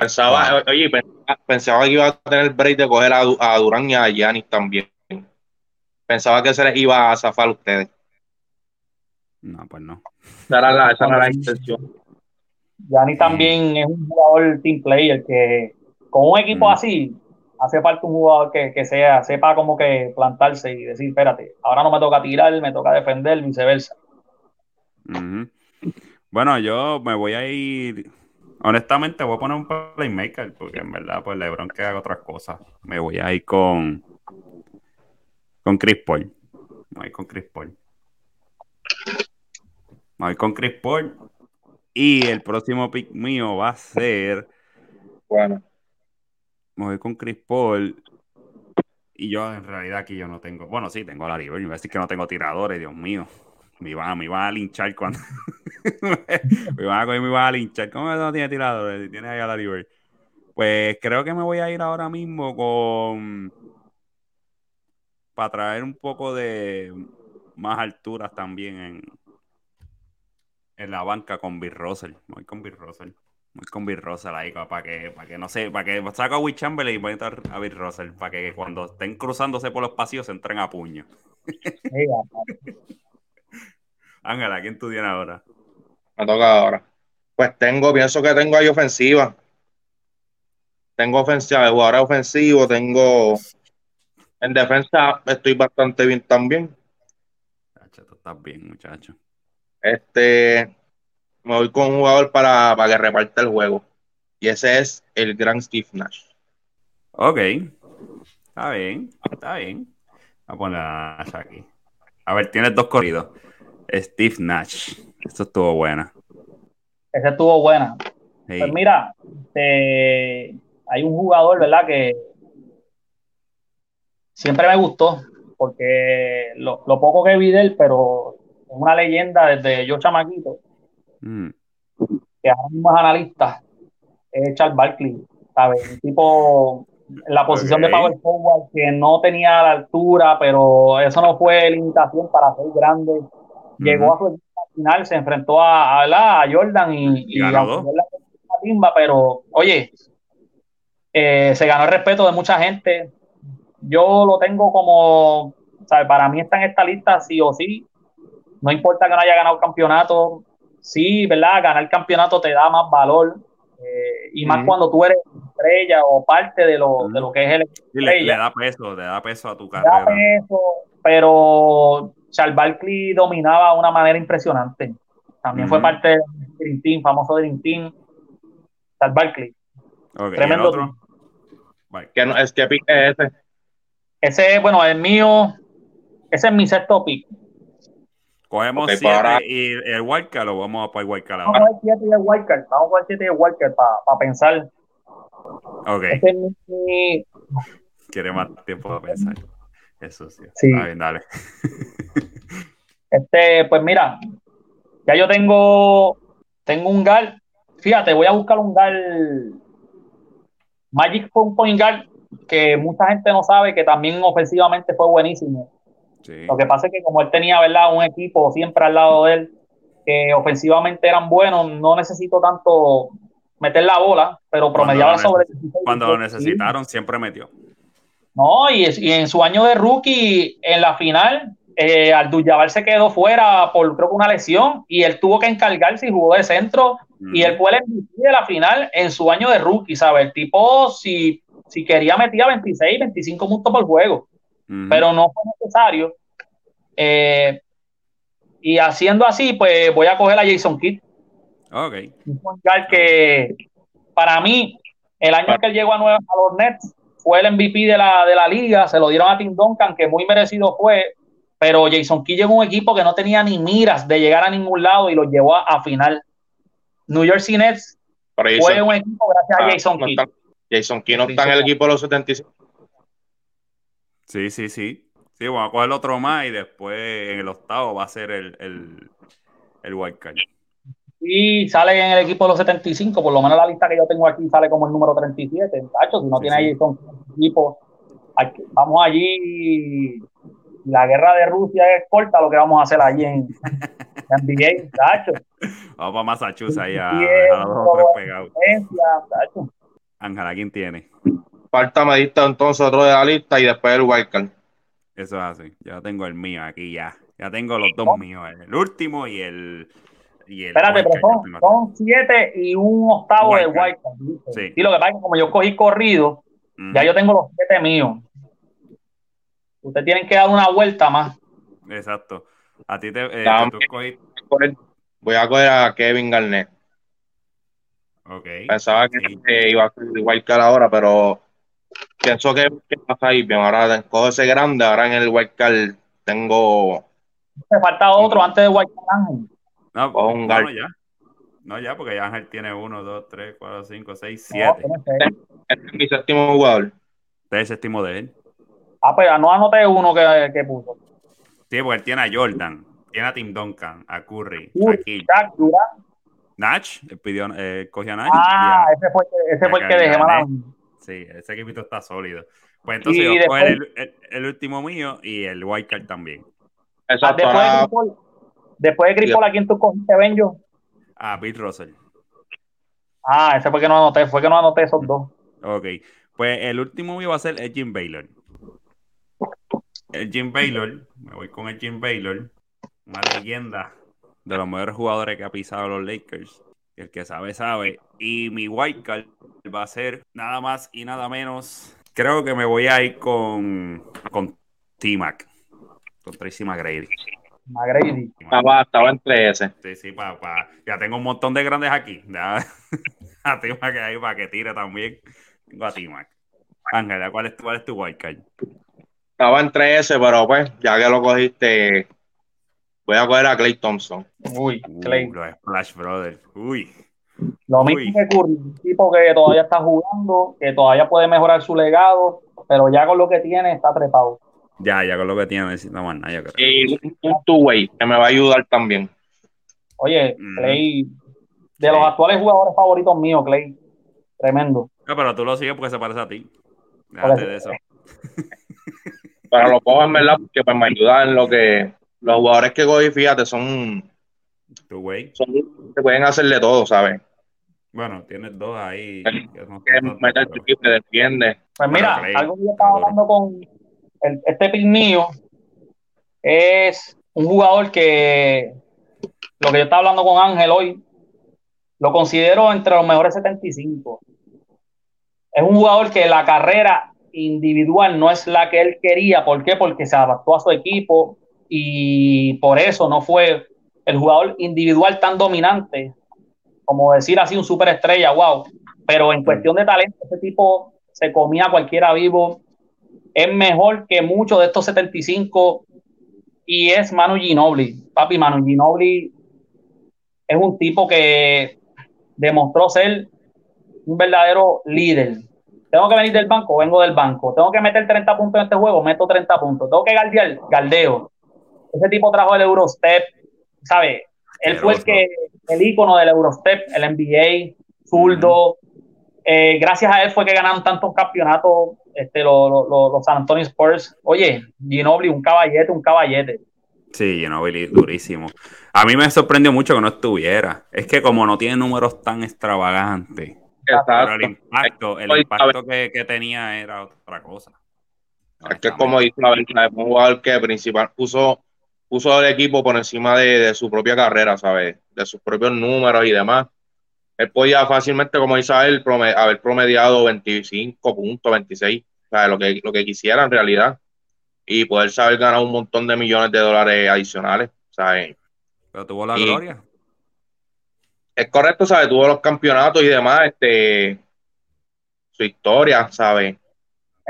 Pensaba, oye, pensaba que iba a tener el break de coger a, Durán y a Yanis también. Pensaba que se les iba a zafar a ustedes. No, pues no. Esa era la, esa era la intención. Yanis también es un jugador team player que con un equipo así hace falta un jugador que, sea, sepa como que plantarse y decir, espérate, ahora no me toca tirar, me toca defender, viceversa. Bueno, yo me voy a ir Honestamente, voy a poner un playmaker, porque en verdad, pues LeBron que haga otras cosas. Me voy a ir con. Con Chris Paul. Me voy con Chris Paul. Me voy con Chris Paul. Y el próximo pick mío va a ser. Bueno. Me voy con Chris Paul. Y yo, en realidad, aquí yo no tengo. Bueno, sí, tengo a Larry Bird. Me voy a decir que no tengo tiradores, Dios mío. Me iban, me iban a linchar cuando. me iban a coger, me iban a linchar. ¿Cómo no tiene tiradores? Tiene ahí a la Bird. Pues creo que me voy a ir ahora mismo con. Para traer un poco de más alturas también en, en la banca con Bill Russell. Voy con Bill Russell. Voy con Bill Russell ahí para que, para que no sé, para que saco a Will y voy a Bill Russell para que cuando estén cruzándose por los pasillos se entren a puño. Ángela, ¿quién tú tienes ahora? Me toca ahora. Pues tengo, pienso que tengo ahí ofensiva. tengo ofensiva, jugadores ofensivos, tengo en defensa estoy bastante bien también. Muchacho, tú estás bien, muchacho. Este, me voy con un jugador para, para que reparte el juego. Y ese es el gran Steve Nash. Ok. Está bien, está bien. Vamos a poner a Nash aquí. A ver, tienes dos corridos. Steve Nash. Esto estuvo buena. Ese estuvo buena. Pues mira, eh, hay un jugador, ¿verdad? Que siempre me gustó, porque lo, poco que vi de él, pero es una leyenda desde yo chamaquito, mm. que ahora mismo es analista, es Charles Barkley, ¿sabes? Un tipo en la posición de power forward que no tenía la altura, pero eso no fue limitación para ser grande. Llegó a su final, se enfrentó a, a, Jordan y, y, ganó la pero oye, eh, se ganó el respeto de mucha gente. Yo lo tengo como, ¿sabes? Para mí está en esta lista sí o sí. No importa que no haya ganado el campeonato. Sí, ¿verdad? Ganar campeonato te da más valor. Eh, y más cuando tú eres estrella o parte de lo, de lo que es el le, da peso, le da peso a tu carrera. Da peso, pero Charles Barkley dominaba de una manera impresionante. También fue parte del Dream Team, famoso Dream Team. Charles Barkley. Tremendo. Otro? ¿Qué, es, ¿Qué pick es ese? Ese, bueno, el mío, ese es mi sexto pick. Cogemos okay, 7 pues y el wildcard lo vamos a poner wildcard ahora. Vamos a 7 y el wildcard. Vamos a 7 y el wildcard para pensar. Ok. Este es mi... Quiere más tiempo para pensar. Eso sí. sí. bien, dale. este, pues mira, ya yo tengo, tengo un gal. Fíjate, voy a buscar un gal. Magic fue un point guard que mucha gente no sabe que también ofensivamente fue buenísimo. Lo que pasa es que como él tenía, ¿verdad? Un equipo siempre al lado de él, que ofensivamente eran buenos, no necesito tanto meter la bola, pero promediaba sobre... Cuando lo necesitaron, siempre metió. No, y, en su año de rookie, en la final, eh, se quedó fuera por creo que una lesión y él tuvo que encargarse y jugó de centro y él fue el MVP de la final en su año de rookie, ¿sabes? El tipo, si, si quería, metía 26, 25 puntos por juego, pero no fue necesario. Eh, y haciendo así, pues voy a coger a Jason Kidd. Ok. Un que para mí, el año que él llegó a, Nueva, a los Nets, fue el MVP de la, de la liga, se lo dieron a Tim Duncan, que muy merecido fue, pero Jason Key llegó un equipo que no tenía ni miras de llegar a ningún lado y lo llevó a, final. New York Nets fue un equipo gracias a ah, Jason Key. Jason Key no está en el equipo de los 75. Sí, sí, sí. Sí, vamos a coger otro más y después en el octavo va a ser el, el, el wildcard. Y sale en el equipo de los 75, por lo menos la lista que yo tengo aquí sale como el número 37. Tacho, si no tiene ahí con equipo, vamos allí. La guerra de Rusia es corta lo que vamos a hacer allí en, NBA, tacho. Vamos para Massachusetts ahí a, a los tres pegados. Ángela, ¿quién tiene? Falta medista entonces otro de la lista y después el wildcard. Eso es así. Ya tengo el mío aquí ya. Ya tengo los dos míos, el último y el Espérate, pero son, siete y un octavo de White Sí. Y lo que pasa es que como yo cogí corrido, ya yo tengo los siete míos. Ustedes tienen que dar una vuelta más. Exacto. A ti te, eh, Voy a coger a Kevin Garnett. Okay. Pensaba que iba a ser igual que ahora, pero pienso que, pasa ahí. Bien, ahora cojo ese grande, ahora en el wildcard tengo. Me falta otro antes de wildcard no, un no, ya. No, ya, porque ya Ángel tiene 1, 2, 3, 4, 5, 6, 7. Este es mi séptimo jugador. Este es el séptimo de él. Ah, pues no anoté uno que, que puso. Sí, porque él tiene a Jordan, tiene a Tim Duncan, a Curry, Uy, a Kill. Nach, pidió, eh, cogió a Nach. Ah, ese fue, ese fue el que dejé mal. Sí, ese equipito está sólido. Pues entonces yo después, el, el, el, último mío y el Wildcard también. Exacto. Después, Después de Gripol, ¿a quién tú cogiste, Benjo? A Bill Russell. Ah, ese fue que no anoté, fue que no anoté esos dos. Ok, pues el último mío va a ser el Jim Baylor. El Jim Baylor, me voy con el Jim Baylor, una leyenda de los mejores jugadores que ha pisado los Lakers. El que sabe, sabe. Y mi white card va a ser nada más y nada menos. Creo que me voy a ir con, con T-Mac. Con Tracy McGrady. McGrady. Estaba, estaba entre ese. Sí, sí, para ya tengo un montón de grandes aquí. a T-Mac ahí para que tire también. Tengo a T-Mac. Ángela, ¿cuál es, ¿cuál es tu white card? Estaba entre ese, pero pues, ya que lo cogiste, voy a coger a Clay Thompson. Uy, Clay. Uh, los Splash Brothers. Uy. Lo mismo que Curry, un tipo que todavía está jugando, que todavía puede mejorar su legado, pero ya con lo que tiene está trepado. Ya, ya con lo que tiene necesita más nada, yo creo. Y un two-way que me va a ayudar también. Oye, Mm. Clay, de los actuales jugadores favoritos míos, Clay, tremendo. No, pero tú lo sigues porque se parece a ti. Déjate de eso. Pero lo cojo en verdad porque pues, me ayuda en lo que los jugadores que cogí, fíjate, son, Tu güey. son que pueden hacerle todo, ¿sabes? Bueno, tienes dos ahí. El- que no el pero- triple, defiende. Pues Bueno, mira, algo que yo estaba hablando con el- este pick mío es un jugador que lo que yo estaba hablando con Ángel hoy, lo considero entre los mejores 75. Es un jugador que la carrera individual no es la que él quería. ¿Por qué? Porque se adaptó a su equipo y por eso no fue el jugador individual tan dominante como decir así un superestrella, wow. Pero en cuestión de talento, ese tipo se comía a cualquiera vivo. Es mejor que muchos de estos 75 y es Manu Ginobili. Papi, Manu Ginobili es un tipo que demostró ser un verdadero líder. Tengo que venir del banco, vengo del banco. Tengo que meter 30 puntos en este juego, meto 30 puntos. Tengo que galdear, galdeo. Ese tipo trajo el Eurostep, ¿sabes? Él fue el que, el ícono del Eurostep, el NBA, zurdo. Eh, gracias a él fue que ganaron tantos campeonatos este, los, los, los San Antonio Spurs. Oye, Ginobili, un caballete, un caballete. Sí, Ginobili, durísimo. A mí me sorprendió mucho que no estuviera. Es que como no tiene números tan extravagantes, pero el impacto, el impacto que, que tenía era otra cosa. Es que como dice la verdad, es un jugador que principal puso, puso el equipo por encima de, de su propia carrera, ¿sabes? De sus propios números y demás. Él podía fácilmente, como dice él, promed- haber promediado 25 puntos, 26, o sea, lo que, lo que quisiera en realidad. Y poder saber ganar un montón de millones de dólares adicionales, ¿sabes? Pero tuvo la Y- gloria. Es correcto, ¿sabes? Tuvo los campeonatos y demás, este, su historia, ¿sabes?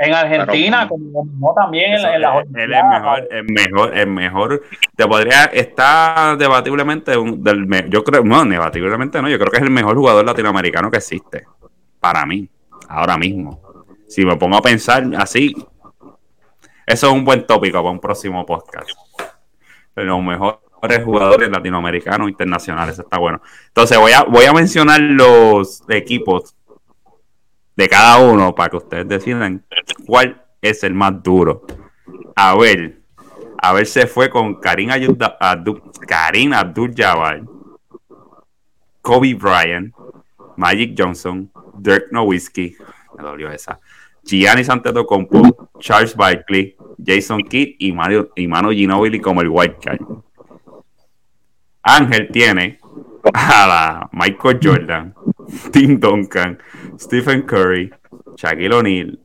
En Argentina, Pero- como no también Eso, en las él, es mejor, es mejor, es mejor. Te podría, está debatiblemente, un- del, me- yo creo, no, debatiblemente no, yo creo que es el mejor jugador latinoamericano que existe. Para mí, ahora mismo. Si me pongo a pensar así, eso es un buen tópico para un próximo podcast. Los mejores jugadores latinoamericanos internacionales, eso está bueno. Entonces voy a, voy a mencionar los equipos de cada uno para que ustedes decidan cuál es el más duro. A ver, a ver se fue con Karim Abdul, Abdul, Karim Abdul-Jabbar, Kobe Bryant, Magic Johnson, Dirk Nowitzki, me dolió esa, Giannis Antetokounmpo, Charles Barkley, Jason Kidd y Mario y Manu Ginobili como el white card. Ángel tiene a la Michael Jordan, Tim Duncan, Stephen Curry, Shaquille O'Neal,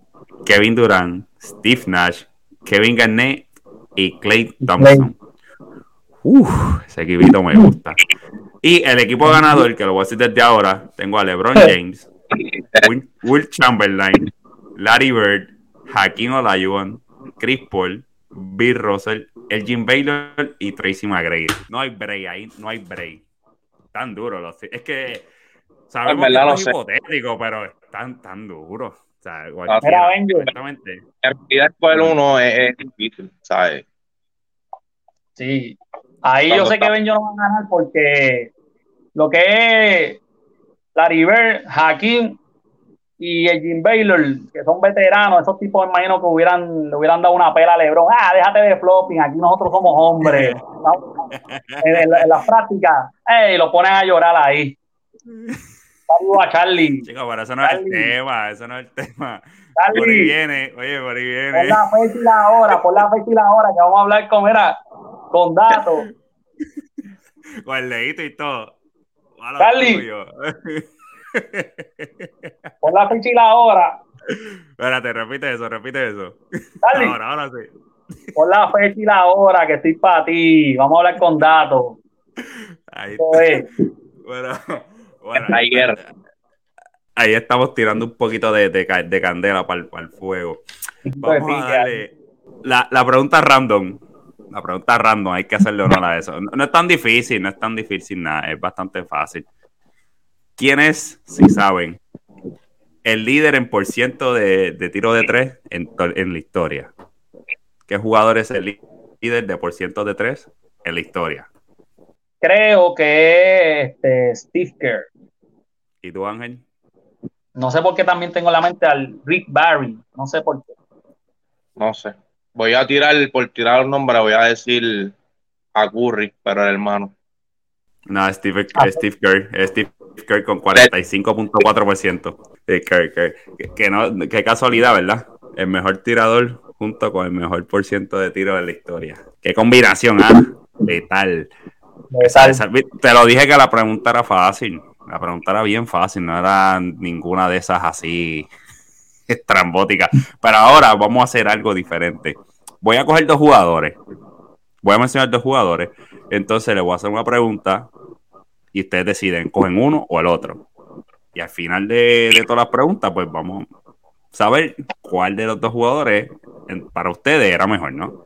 Kevin Durant, Steve Nash, Kevin Garnett y Clay Thompson. Uf, ese equipito me gusta. Y el equipo ganador, que lo voy a decir desde ahora, tengo a LeBron James, Will, Will Chamberlain, Larry Bird, Hakeem Olajuwon, Chris Paul, Bill Russell, Elgin Baylor y Tracy McGrady. No hay break ahí, no hay break. Tan duro. Los, es que sabemos que no es sé. hipotético, pero es tan, tan duro. O sea, cualquiera, Benjo. En realidad, escoger uno es, es difícil, ¿sabes? Sí. Ahí yo sé que está- Ben yo no van a ganar porque lo que es Larry Bird, Hakim y el Jim Baylor, que son veteranos, esos tipos imagino que hubieran, le hubieran dado una pela a Lebron. Ah, déjate de flopping, aquí nosotros somos hombres. en, en la- en las prácticas, ey, lo ponen a llorar ahí. Saludos a Charlie. Chicos, pero eso no es el Charlie. tema, eso no es el tema. Por ahí Charlie, viene, oye, por ahí por viene. la fecha y la hora, por la fecha y la hora, que vamos a hablar con, era, con datos. Con el dedito y todo. Carly. Pon la fecha y la hora. Espérate, repite eso, repite eso. Carly. Ahora, ahora sí. Pon la fecha y la hora que estoy para ti. Vamos a hablar con datos. Ahí, bueno, bueno, ahí, ahí, estamos tirando un poquito de, de, de candela para el, fuego. Vamos a darle la, la pregunta random. La pregunta random, hay que hacerle honor a eso. No, es tan difícil, no es tan difícil nada, es bastante fácil. ¿Quién es, si saben, el líder en por ciento de, tiro de tres en, la historia? ¿Qué jugador es el líder de por ciento de tres en la historia? Creo que es este, Steve Kerr. ¿Y tú, Ángel? No sé por qué también tengo en la mente al Rick Barry. No sé por qué. No sé voy a tirar, por tirar un nombre, voy a decir a Curry, pero el hermano. No, Steve, ah, Steve Kerr, Steve Kerr con 45.4%. Que, no, qué casualidad, ¿verdad? El mejor tirador junto con el mejor por ciento de tiro de la historia. Qué combinación, ¿ah? Letal. Te lo dije que la pregunta era fácil. La pregunta era bien fácil, no era ninguna de esas así estrambótica. Pero ahora vamos a hacer algo diferente. Voy a coger dos jugadores. Voy a mencionar dos jugadores. Entonces le voy a hacer una pregunta y ustedes deciden, cogen uno o el otro. Y al final de, todas las preguntas, pues vamos a saber cuál de los dos jugadores para ustedes era mejor, ¿no?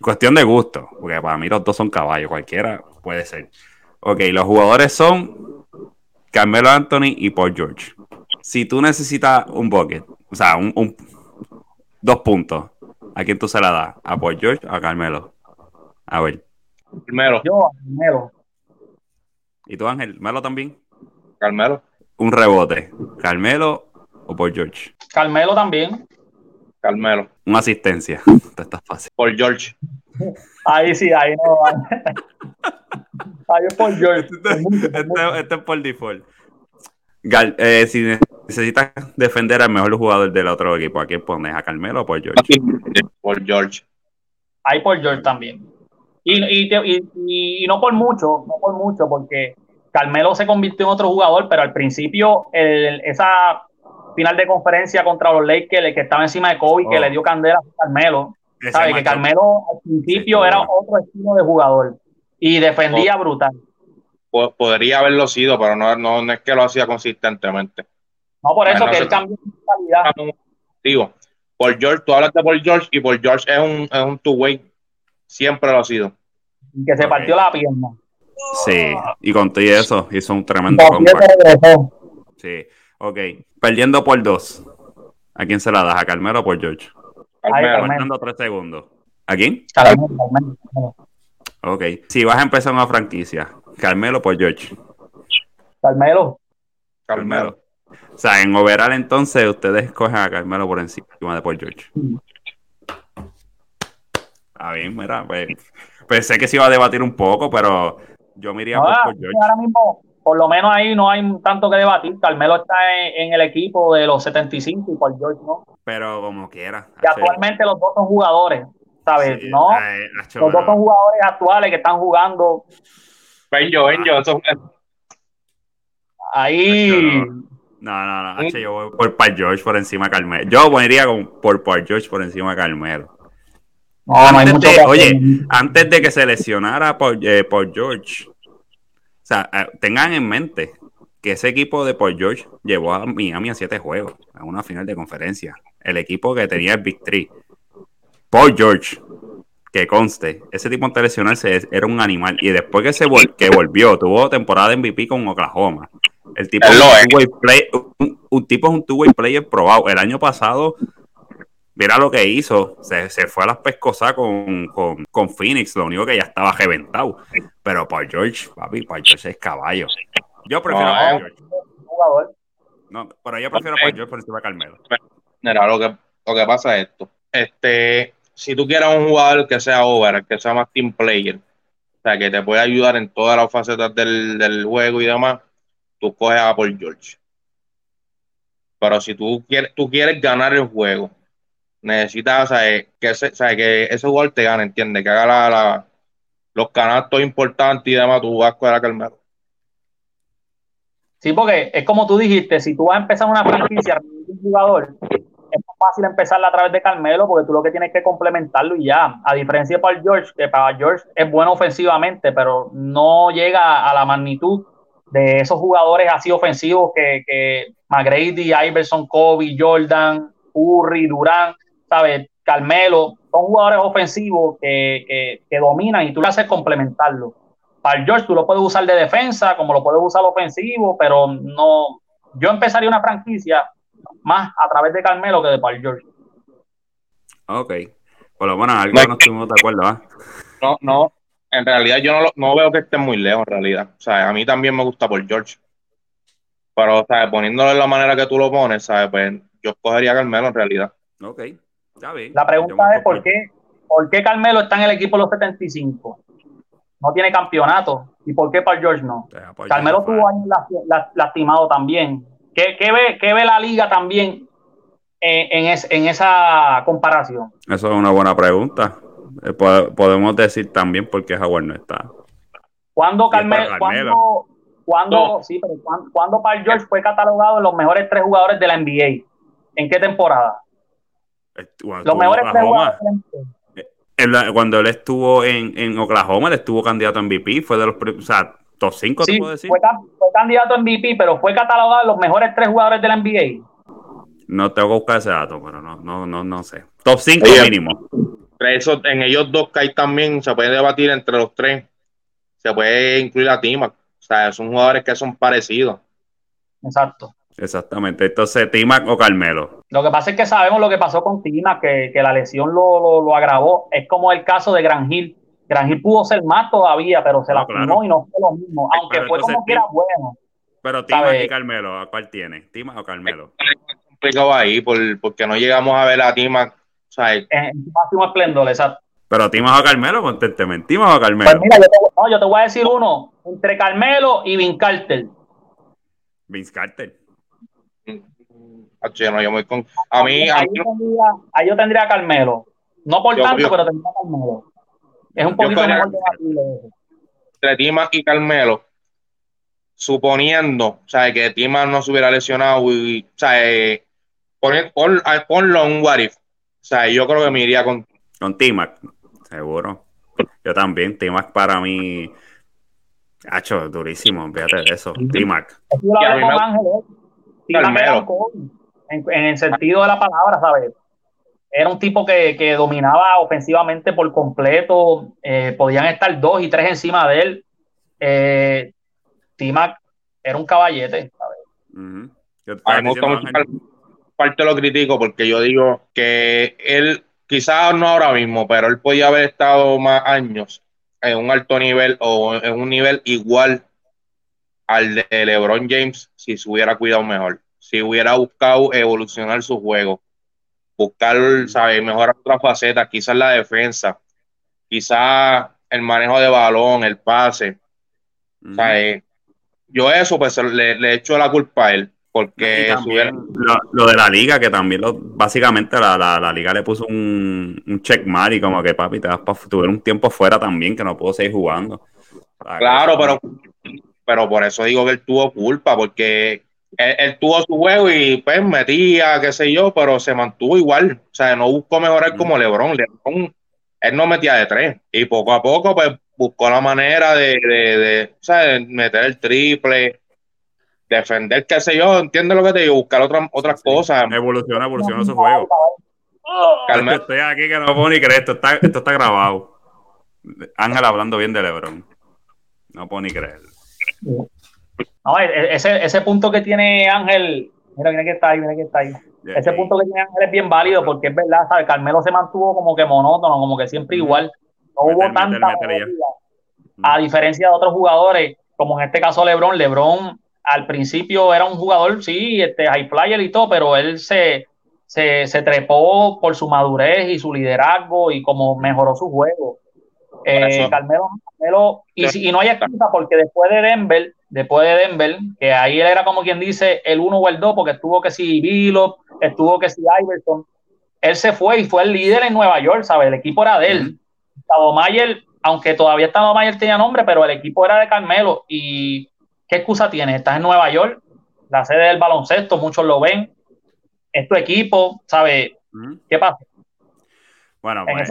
Cuestión de gusto, porque para mí los dos son caballos, cualquiera puede ser. Ok, los jugadores son Carmelo Anthony y Paul George si tú necesitas un bucket, o sea, un, dos puntos, ¿a quién tú se la das? ¿A Paul George o a Carmelo? A ver. Carmelo. Yo, Carmelo. ¿Y tú, Ángel? ¿Melo también? Carmelo. Un rebote. ¿Carmelo o Paul George? Carmelo también. Carmelo. Una asistencia. Esto está fácil. Paul George. Ahí sí, ahí no. ahí es Paul George. Este, este, este es por default. Eh, si necesitas defender al mejor jugador del otro equipo, ¿a quién pones? ¿A Carmelo o por George? Por George. Hay por George también. Y, y, no por mucho, no por mucho, porque Carmelo se convirtió en otro jugador, pero al principio esa final de conferencia contra los Lakers, el que estaba encima de Kobe, que oh. le dio candela a Carmelo, sabe que Carmelo al principio era otro estilo de jugador y defendía brutal podría haberlo sido, pero no, no, es que lo hacía consistentemente. No, por eso que él cambió su calidad. Digo, por George, tú hablas de por George y por George es un, es un two-way. Siempre lo ha sido. Que se partió la pierna. Sí, y con todo eso hizo un tremendo Sí, ok. Perdiendo por dos. ¿A quién se la das? ¿A Carmelo o por George? Carmelo. tres segundos. ¿A quién? Carmelo. Ok. Si vas a empezar una franquicia, Carmelo por George. Carmelo. Carmelo. O sea, en overall entonces ustedes escogen a Carmelo por encima de por George. Está bien, mira, pues, pensé que se iba a debatir un poco, pero yo me iría por, George. Ahora mismo, por lo menos ahí no hay tanto que debatir. Carmelo está en, el equipo de los 75 y por George no. Pero como quiera. Y actualmente los dos son jugadores, ¿sabes? no. los dos son jugadores actuales que están jugando Ven yo, ven yo. Eso... Ahí. No, no, no. yo voy por Paul George por encima de Carmelo. Yo pondría con, por Paul George por encima de Carmelo. oye, antes de que se lesionara por, eh, por George, sea, eh, tengan en mente que ese equipo de Paul George llevó a Miami a siete juegos, a una final de conferencia. El equipo que tenía el Big Three. Paul George, que conste, ese tipo de lesionarse era un animal. Y después que se que volvió, tuvo temporada de MVP con Oklahoma. El tipo es un, un, tipo es un two-way player probado. El año pasado, mira lo que hizo. Se, fue a las pescosas con, con, Phoenix. Lo único que ya estaba reventado. Pero para George, papi, para George es caballo. Yo prefiero a Paul George. No, pero yo prefiero a Paul George por encima de Carmelo. Mira, lo que, lo que pasa es esto. Este, si tú quieres un jugador que sea over, que sea más team player, o sea, que te pueda ayudar en todas las facetas del, juego y demás, tú coges a Paul George. Pero si tú quieres, tú quieres ganar el juego, necesitas que, ese, que ese jugador te gane, ¿entiendes? Que haga los canastos importantes y demás, tú vas a coger a Carmelo. Sí, porque es como tú dijiste, si tú vas a empezar una franquicia un jugador, es más fácil empezarla a través de Carmelo porque tú lo que tienes que complementarlo y ya. A diferencia de Paul George, que para George es bueno ofensivamente, pero no llega a la magnitud de esos jugadores así ofensivos que, que McGrady, Iverson, Kobe, Jordan, Curry, Durán, ¿sabes? Carmelo, son jugadores ofensivos que, que, dominan y tú le haces complementarlo. Para George tú lo puedes usar de defensa, como lo puedes usar ofensivo, pero no. Yo empezaría una franquicia más a través de Carmelo que de Paul George. Ok. Por lo menos algo no, estuvimos de acuerdo, ¿ah? No, no. En realidad yo no, no veo que esté muy lejos, en realidad. O sea, a mí también me gusta Paul George. Pero, o sea, poniéndolo de la manera que tú lo pones, ¿sabes? Pues yo escogería Carmelo en realidad. Ok. La pregunta es por qué, por qué Carmelo está en el equipo de los 75. No tiene campeonato. ¿Y por qué Paul George no? Carmelo tuvo años lastimado también. ¿Qué, ve, ve, la liga también en, en, esa comparación? Eso es una buena pregunta. Eh, podemos decir también por qué Howard no está. ¿Cuándo Carmelo, cuando, sí, pero cuando, Paul George fue catalogado en los mejores tres jugadores de la NBA? ¿En qué temporada? Los mejores eh, cuando él estuvo en, en, Oklahoma, él estuvo candidato a MVP, fue de los, o sea, top 5, te puedo decir. Fue, candidato a MVP, pero fue catalogado los mejores tres jugadores de la NBA. No tengo que buscar ese dato, pero no, no, no, no sé. Top 5 mínimo. Eso, en ellos dos que hay también, se puede debatir entre los tres. Se puede incluir a Tima. O sea, son jugadores que son parecidos. Exacto. Exactamente. Entonces, Timac o Carmelo. Lo que pasa es que sabemos lo que pasó con Timac, que, la lesión lo, agravó. Es como el caso de Gran Gil. Gran Gil pudo ser más todavía, pero se la lastimó y no fue lo mismo. Aunque fue como que era bueno. Pero Timac y Carmelo, ¿a cuál tiene? ¿Timac o Carmelo? Es complicado ahí porque no llegamos a ver a Timac. En, en su máximo esplendor, exacto. Pero Timac o Carmelo, contentemente. Timac o Carmelo. Pues mira, yo te, no, yo te voy a decir uno. Entre Carmelo y Vince Carter. Vince Carter yo con. A mí. Ahí, yo, tendría, a Carmelo. No por tanto, pero tendría a Carmelo. Es un poquito mejor de Entre Tima y Carmelo, suponiendo, o sea, que Tima no se hubiera lesionado y, o sea, eh, ponlo en un what if. O sea, yo creo que me iría con. Con Timac, seguro. Yo también, Timac para mí. Hacho, durísimo, fíjate de eso. Timac. En, el sentido de la palabra, ¿sabes? Era un tipo que, dominaba ofensivamente por completo, eh, podían estar dos y tres encima de él. Eh, Timac era un caballete, ¿sabes? parte lo critico porque yo digo que él, quizás no ahora mismo, pero él podía haber estado más años en un alto nivel o en un nivel igual al de LeBron James si se hubiera cuidado mejor, si hubiera buscado evolucionar su juego, buscar, ¿sabes? Mejorar otras facetas, quizás la defensa, quizás el manejo de balón, el pase. Yo eso pues le, le echo la culpa a él. Porque lo, de la liga, que también lo, básicamente la, la, liga le puso un, un y como que papi, te vas para un tiempo fuera también que no puedo seguir jugando. Claro, pero pero por eso digo que él tuvo culpa, porque él, tuvo su juego y pues metía, qué sé yo, pero se mantuvo igual. O sea, no buscó mejorar como Lebron. Lebron, él no metía de tres. Y poco a poco, pues buscó la manera de, de, meter el triple, defender, qué sé yo, entiende lo que te digo, buscar otras otras cosas. Evoluciona, evoluciona su juego. Estoy aquí que no puedo ni creer, esto está, esto está grabado. Ángel hablando bien de Lebron. No puedo ni creer. No, e, e, ese, ese punto que tiene Ángel, mira, mira que está ahí, mira que está ahí. Ese punto que tiene Ángel es bien válido porque es verdad, ¿sabes? Carmelo se mantuvo como que monótono, como que siempre igual. No hubo tanta a diferencia de otros jugadores, como en este caso LeBron. LeBron al principio era un jugador, sí, este high flyer y todo, pero él se, se, se trepó por su madurez y su liderazgo y como mejoró su juego. Eh, Carmelo, y, y, no hay excusa porque después de Denver, después de Denver, que ahí él era como quien dice el uno o el dos, porque estuvo que si Vilo, estuvo que si Iverson, él se fue y fue el líder en Nueva York, ¿sabes? El equipo era de él. Mayer, aunque todavía Mayer tenía nombre, pero el equipo era de Carmelo y ¿qué excusa tienes? Estás en Nueva York, la sede del baloncesto, muchos lo ven, es tu equipo, ¿sabes? ¿Qué pasa? Bueno, pues,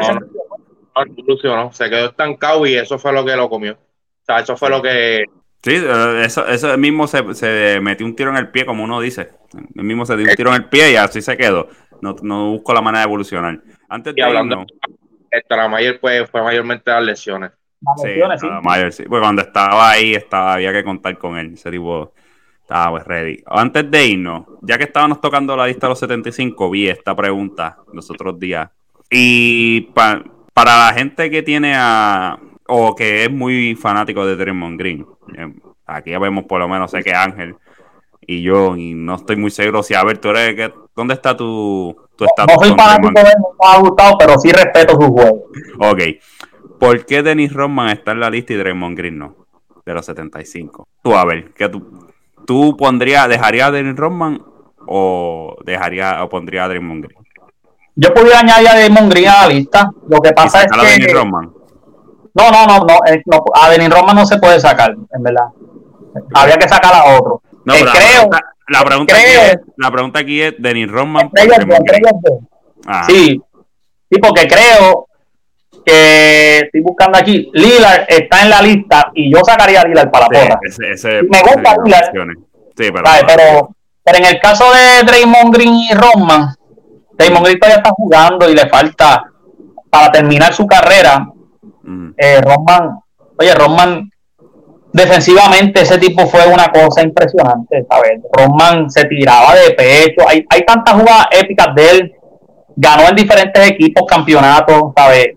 no, se quedó estancado y eso fue lo que lo comió. O sea, eso fue lo que Sí, eh, eso, eso mismo se, se, metió un tiro en el pie, como uno dice. El mismo se dio un tiro en el pie y así se quedó. No, no busco la manera de evolucionar. Antes de hablando, la mayor pues, fue mayormente las lesiones. sí, sí. Mayor, sí. Pues cuando estaba ahí, estaba, había que contar con él. Ese tipo estaba pues, ready. Antes de irnos, ya que estábamos tocando la lista de los 75, vi esta pregunta los otros días. Y para la gente que tiene a, o que es muy fanático de Draymond Green, eh, aquí ya vemos por lo menos, sé que Ángel y yo, y no estoy muy seguro si, a ver, tú eres, ¿dónde está tu, tu estatus? No soy fanático de él, no me ha gustado, pero sí respeto su juego. Ok. ¿Por qué Dennis Rodman está en la lista y Draymond Green no? De los 75. Tú, a ver, ¿qué tú, tú pondrías, dejarías a Dennis Rodman o dejaría o pondría a Draymond Green? Yo podría añadir a Draymond Green a la lista. Lo que pasa es que... Rodman? No, no, no, no, eh, no, a Denis Roma no se puede sacar, en verdad. Había que sacar a otro. No, eh, creo, la, pregunta, aquí es, la pregunta aquí es Denis Rodman. Sí, sí, porque creo que estoy buscando aquí, Lillard está en la lista y yo sacaría a Lillard para la porra. me gusta Lillard. Sí, pero, pero, pero, en el caso de Draymond Green y Rodman, Draymond Green todavía está jugando y le falta para terminar su carrera. Eh, Roman, oye, Roman, defensivamente ese tipo fue una cosa impresionante, ¿sabes? Roman se tiraba de pecho, hay, hay tantas jugadas épicas de él, ganó en diferentes equipos campeonatos, ¿sabes?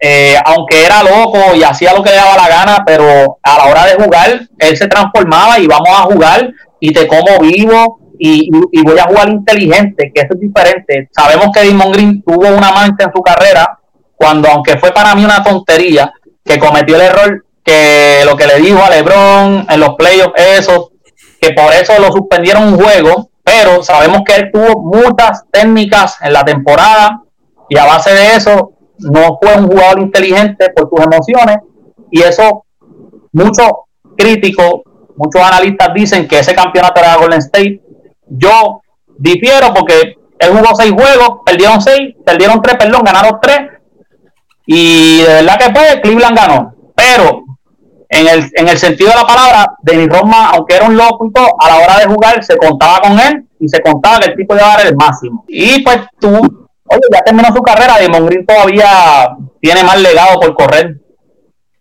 Eh, aunque era loco y hacía lo que le daba la gana, pero a la hora de jugar, él se transformaba y vamos a jugar y te como vivo y, voy a jugar inteligente, que eso es diferente. Sabemos que Damon Green tuvo una mancha en su carrera, cuando aunque fue para mí una tontería, que cometió el error que lo que le dijo a Lebron en los playoffs, eso, que por eso lo suspendieron un juego, pero sabemos que él tuvo muchas técnicas en la temporada y a base de eso no fue un jugador inteligente por sus emociones y eso muchos críticos, muchos analistas dicen que ese campeonato era Golden State. Yo difiero porque él jugó seis juegos, perdieron seis, perdieron tres, perdón, ganaron tres y de verdad que fue, Cleveland ganó. Pero en el, en el sentido de la palabra, Denis Roma, aunque era un loco y todo, a la hora de jugar se contaba con él y se contaba que el tipo iba a dar el máximo. Y pues tú, oye, ya terminó su carrera, Demon Green todavía tiene más legado por correr.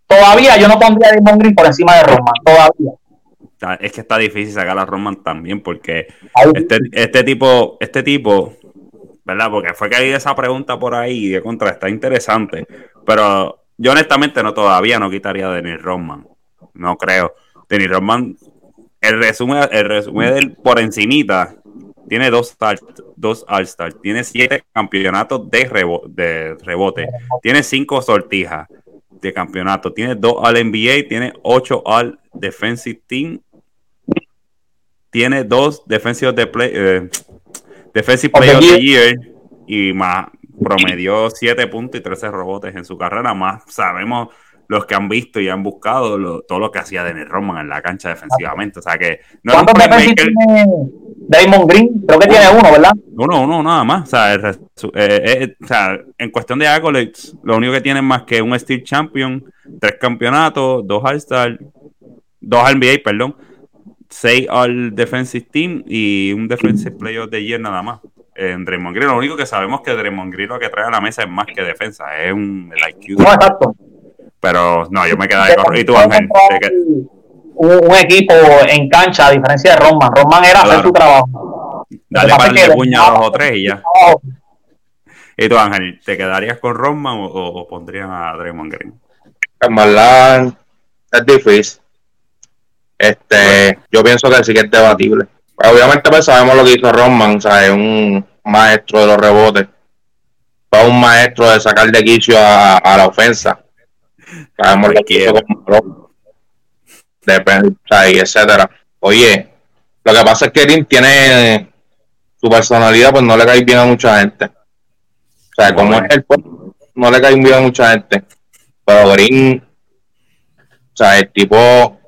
Todavía yo no pondría a Demon Green por encima de Roma, todavía. Es que está difícil sacar a Roman también porque este, este tipo, este tipo ¿verdad? Porque fue que hay esa pregunta por ahí de contra, está interesante. Pero yo honestamente no todavía no quitaría a Denis Rodman. No creo. Denis Rodman, el resumen, el resumen del por encimita, tiene dos, dos All-Stars, tiene siete campeonatos de, de rebote, tiene cinco sortijas de campeonato, tiene dos All-NBA, tiene ocho All-Defensive Team, tiene dos Defensive de Play, eh, Defensive Player of the Year y más promedió 7 puntos y 13 rebotes en su carrera. Más sabemos los que han visto y han buscado todo lo que hacía Dennis Roman en la cancha defensivamente. O sea que no ¿Cuántos defensivos tiene Damon Green? Creo que tiene uno, ¿verdad? Uno, uno, nada más. O sea, eh, eh, o sea en cuestión de accolades, lo único que tiene más que un Steel Champion, tres campeonatos, dos All-Star, dos NBA, perdón, 6 al Defensive Team y un Defensive Player de Year nada más. En Draymond Green, lo único que sabemos que Draymond Green lo que trae a la mesa es más que defensa, es un el IQ. No, exacto. Pero no, yo me quedé con. ¿Y tú, Ángel? Un, equipo en cancha, a diferencia de Roman. Roman era hacer su trabajo. Dale para el puño a dos o tres y ya. ¿Y tú, Ángel, te quedarías con Roman o, o, pondrían a Draymond Green? En es difícil. Este, yo pienso que sí que es debatible. Obviamente pues sabemos lo que hizo Roman, o un maestro de los rebotes. Fue un maestro de sacar de quicio a, la ofensa. Sabemos lo que hizo Depende, o y etcétera. Oye, lo que pasa es que Green tiene su personalidad, pues no le cae bien a mucha gente. O sea, como es el no le cae bien a mucha gente. Pero Green, o sea, el tipo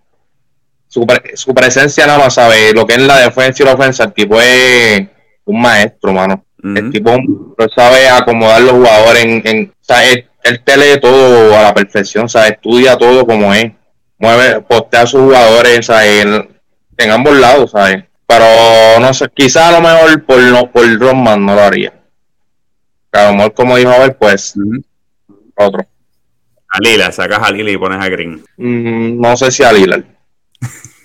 su, presencia nada más, ¿sabes? Lo que es la defensa y la ofensa, el tipo es un maestro, mano. El tipo sabe acomodar los jugadores en, en o sea, él, te lee todo a la perfección, ¿sabes? Estudia todo como es. Mueve, postea a sus jugadores, ¿sabes? En, ambos lados, ¿sabes? Pero no sé, quizás a lo mejor por, no, por Roman no lo haría. A lo mejor, como dijo Abel, pues otro. A Lila, sacas a Lila y pones a Green. Mm, no sé si a Lila.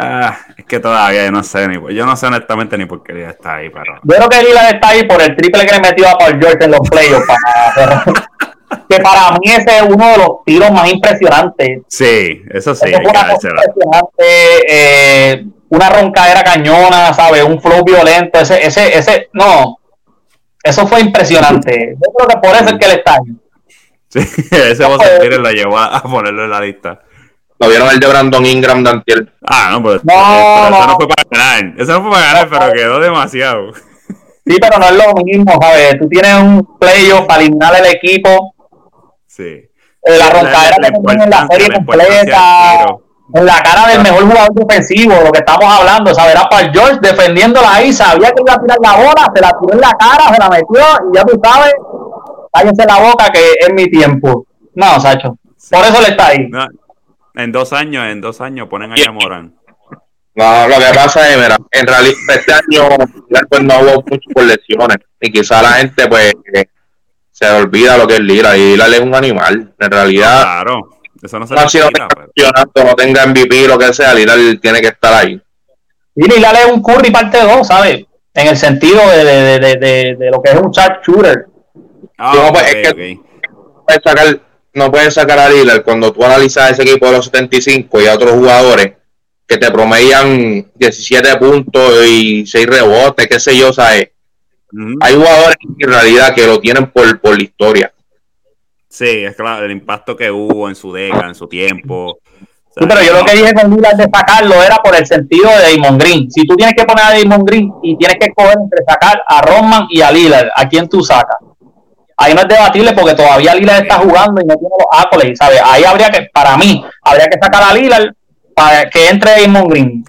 Ah, es que todavía yo no sé ni yo no sé honestamente ni por qué Lila está ahí, pero. Yo creo que Lila está ahí por el triple que le metió a Paul George en los playoffs que para mí ese es uno de los tiros más impresionantes. Sí, eso sí. una impresionante, eh, una roncadera cañona, ¿sabes? Un flow violento, ese, ese, ese, no, eso fue impresionante. Yo creo que por eso es que él está ahí. Sí, ese a la llevó a ponerlo en la lista. ¿Lo vieron el de Brandon Ingram de Antiel? Ah, no, pues. No, eso no fue para ganar. Eso no fue para ganar, pero quedó demasiado. Sí, pero no es lo mismo, ¿sabes? Tú tienes un playoff para eliminar el equipo. Sí. Eh, la roncadera que tienen en la serie completa. En la cara del mejor jugador defensivo, lo que estamos hablando, ¿sabes? Era para George defendiéndola ahí, sabía que iba a tirar la bola, se la tiró en la cara, se la metió y ya tú sabes, cállense la boca que es mi tiempo. No, Sacho. Por eso le está ahí. En dos años, en dos años ponen a Morán. No, lo que pasa es, mira, en realidad este año pues, no hubo mucho por lesiones y quizá la gente pues se olvida lo que es Lila y Lila es un animal, en realidad. Claro, eso no se no, si no, no tenga MVP, lo que sea, Lila tiene que estar ahí. Y Lila es un Curry parte 2, ¿sabes? En el sentido de, de, de, de, lo que es un chat shooter. Ah, no, pues, es que puedes sacar, no puedes sacar a Lillard cuando tú analizas ese equipo de los 75 y a otros jugadores que te promedian 17 puntos y 6 rebotes, qué sé yo, ¿sabes? Hay jugadores en realidad que lo tienen por, por la historia. Sí, es claro, el impacto que hubo en su década, en su tiempo. pero yo lo que dije con Lillard de sacarlo era por el sentido de Damon Green. Si tú tienes que poner a Damon Green y tienes que escoger entre sacar a Roman y a Lillard, ¿a quién tú sacas? Ahí no es debatible porque todavía Lillard está jugando y no tiene los accolades, ¿sabes? Ahí habría que, para mí, habría que sacar a Lillard para que entre Damon Green.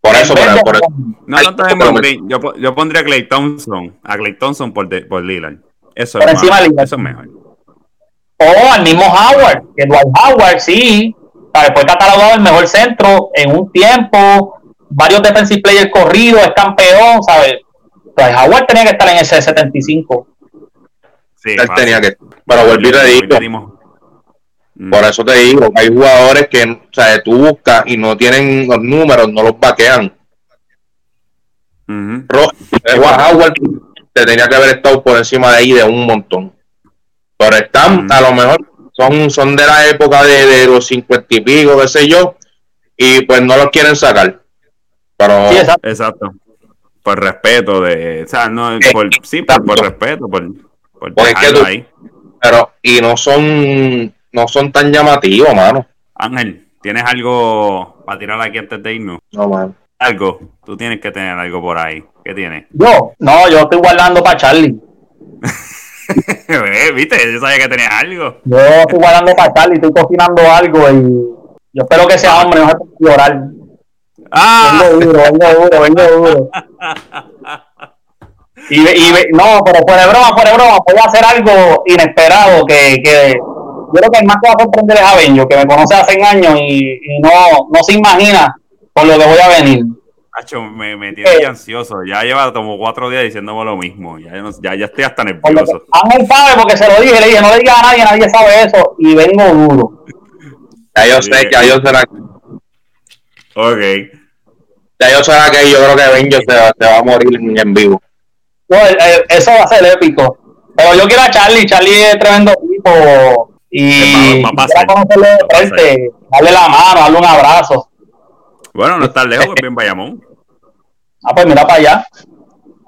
Por eso, por, por, eso. No, no Damon Green. Yo, yo pondría a Clay Thompson, a Clay Thompson por, de, por Lillard. Eso por es encima de Lillard. Eso es mejor. O al mismo Howard, que Dwight Howard, sí, ¿sabes? fue catalogado el mejor centro en un tiempo, varios defensive players corridos, es campeón, ¿sabes? Dwight Howard tenía que estar en ese 75 él tenía que. Pero volví te digo. Por eso te digo, hay jugadores que, o sea, tú buscas y no tienen los números, no los vaquean. Uh te tenía que haber estado por encima de ahí de un montón. Pero están, a lo mejor, son, son de la época de, los cincuenta y pico, qué sé yo, y pues no los quieren sacar. Pero, exacto. Por respeto de, o sea, no, por, sí, por, por respeto, por, pero, y no son, no son tan llamativos, mano. Ángel, ¿tienes algo para tirar aquí antes de irnos? No, mano. Algo, tú tienes que tener algo por ahí. ¿Qué tienes? Yo, no, yo estoy guardando para Charlie. Eh, ¿Viste? Yo sabía que tenías algo. Yo estoy guardando para Charlie, estoy cocinando algo y yo espero que sea hombre, no se llorar. Ah. Vengo duro, vengo duro, vengo duro. Y, y, no, pero fuera de broma, fuera de broma, voy a hacer algo inesperado que, que yo creo que el más que va a sorprender es Avenio, que me conoce hace años y, y, no, no se imagina con lo que voy a venir. Hacho, me, me tiene eh, ansioso. Ya lleva como cuatro días diciéndome lo mismo. Ya, ya, ya estoy hasta nervioso. Ángel sabe porque se lo dije. Le dije, no le digas a nadie, nadie sabe eso. Y vengo duro. Ya yo sé, ya yo será. Ok. Ya yo sé que yo creo que Benjo se, se va a morir en vivo. No, eso va a ser épico. Pero yo quiero a Charlie, Charlie es tremendo tipo y quiero conocerle de frente, darle la mano, darle un abrazo. Bueno, no está lejos, pues bien Bayamón. Ah, pues mira para allá.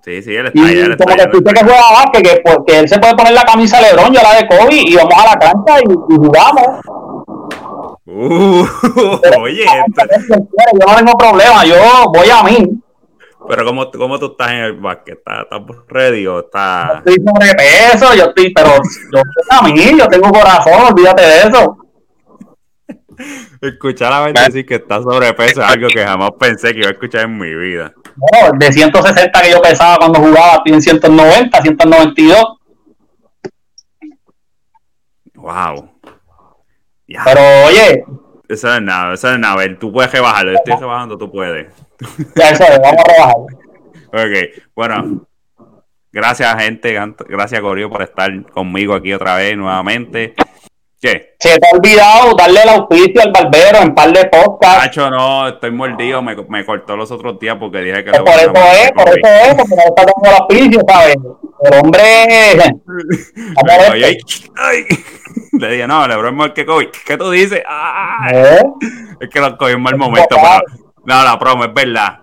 Sí, sí, él está y allá. como que escuché que juega básquet, que, pues, que él se puede poner la camisa Lebron, yo la de Kobe, y vamos a la cancha y, y jugamos. Uh, oye, yo no tengo problema, yo voy a mí. Pero ¿cómo, cómo tú estás en el básquet? ¿Estás, estás ready o estás...? Yo estoy sobrepeso, yo estoy, pero yo a mí, yo tengo corazón, olvídate de eso. Escuchar a la gente decir que está sobrepeso es algo que jamás pensé que iba a escuchar en mi vida. Bueno, de 160 que yo pesaba cuando jugaba, estoy en 190, 192. Wow. Pero oye. Eso es nada, eso es nada. Tú puedes rebajarlo. Yo estoy rebajando, tú puedes. Ya, eso es, vamos a rebajar. Ok, bueno. Gracias, gente. Gracias, Corio, por estar conmigo aquí otra vez nuevamente. ¿Qué? Se te ha olvidado darle el auspicio al barbero en par de podcasts. Nacho, no, estoy mordido. Me, me, cortó los otros días porque dije que. Pues por eso es, por eso es, porque no está dando el auspicio, ¿sabes? El hombre. ay, ay. Le dije, no, le broma que COVID. ¿Qué tú dices? ¿Eh? Es que lo cogí en mal momento. Pero, no, la promo, es verdad.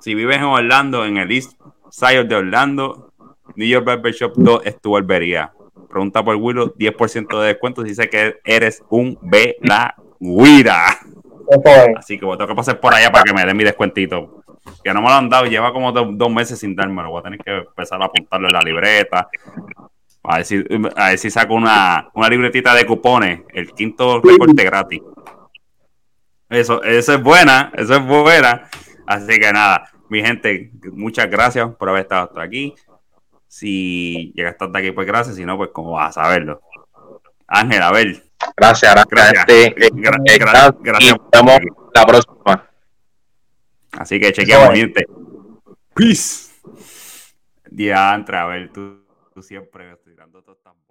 Si vives en Orlando, en el East Side de Orlando, New York Barber Shop 2 es tu barbería. Pregunta por Willow, 10% de descuento si dice que eres un Guira. Así que voy a tener que pasar por allá para que me den mi descuentito. Que no me lo han dado, lleva como dos, meses sin dármelo. Voy a tener que empezar a apuntarlo en la libreta. A ver si, a ver si saco una, una libretita de cupones. El quinto recorte gratis. Eso, eso es buena, eso es buena. Así que nada, mi gente, muchas gracias por haber estado hasta aquí. Si llegaste hasta aquí, pues gracias. Si no, pues como vas a saberlo. Ángel, a ver. Gracias, gracias. Gracias. gracias. Nos vemos la próxima. Así que chequeamos, gente. Peace. Diantre, a ver, tú, tú siempre tirando todo tan bomba.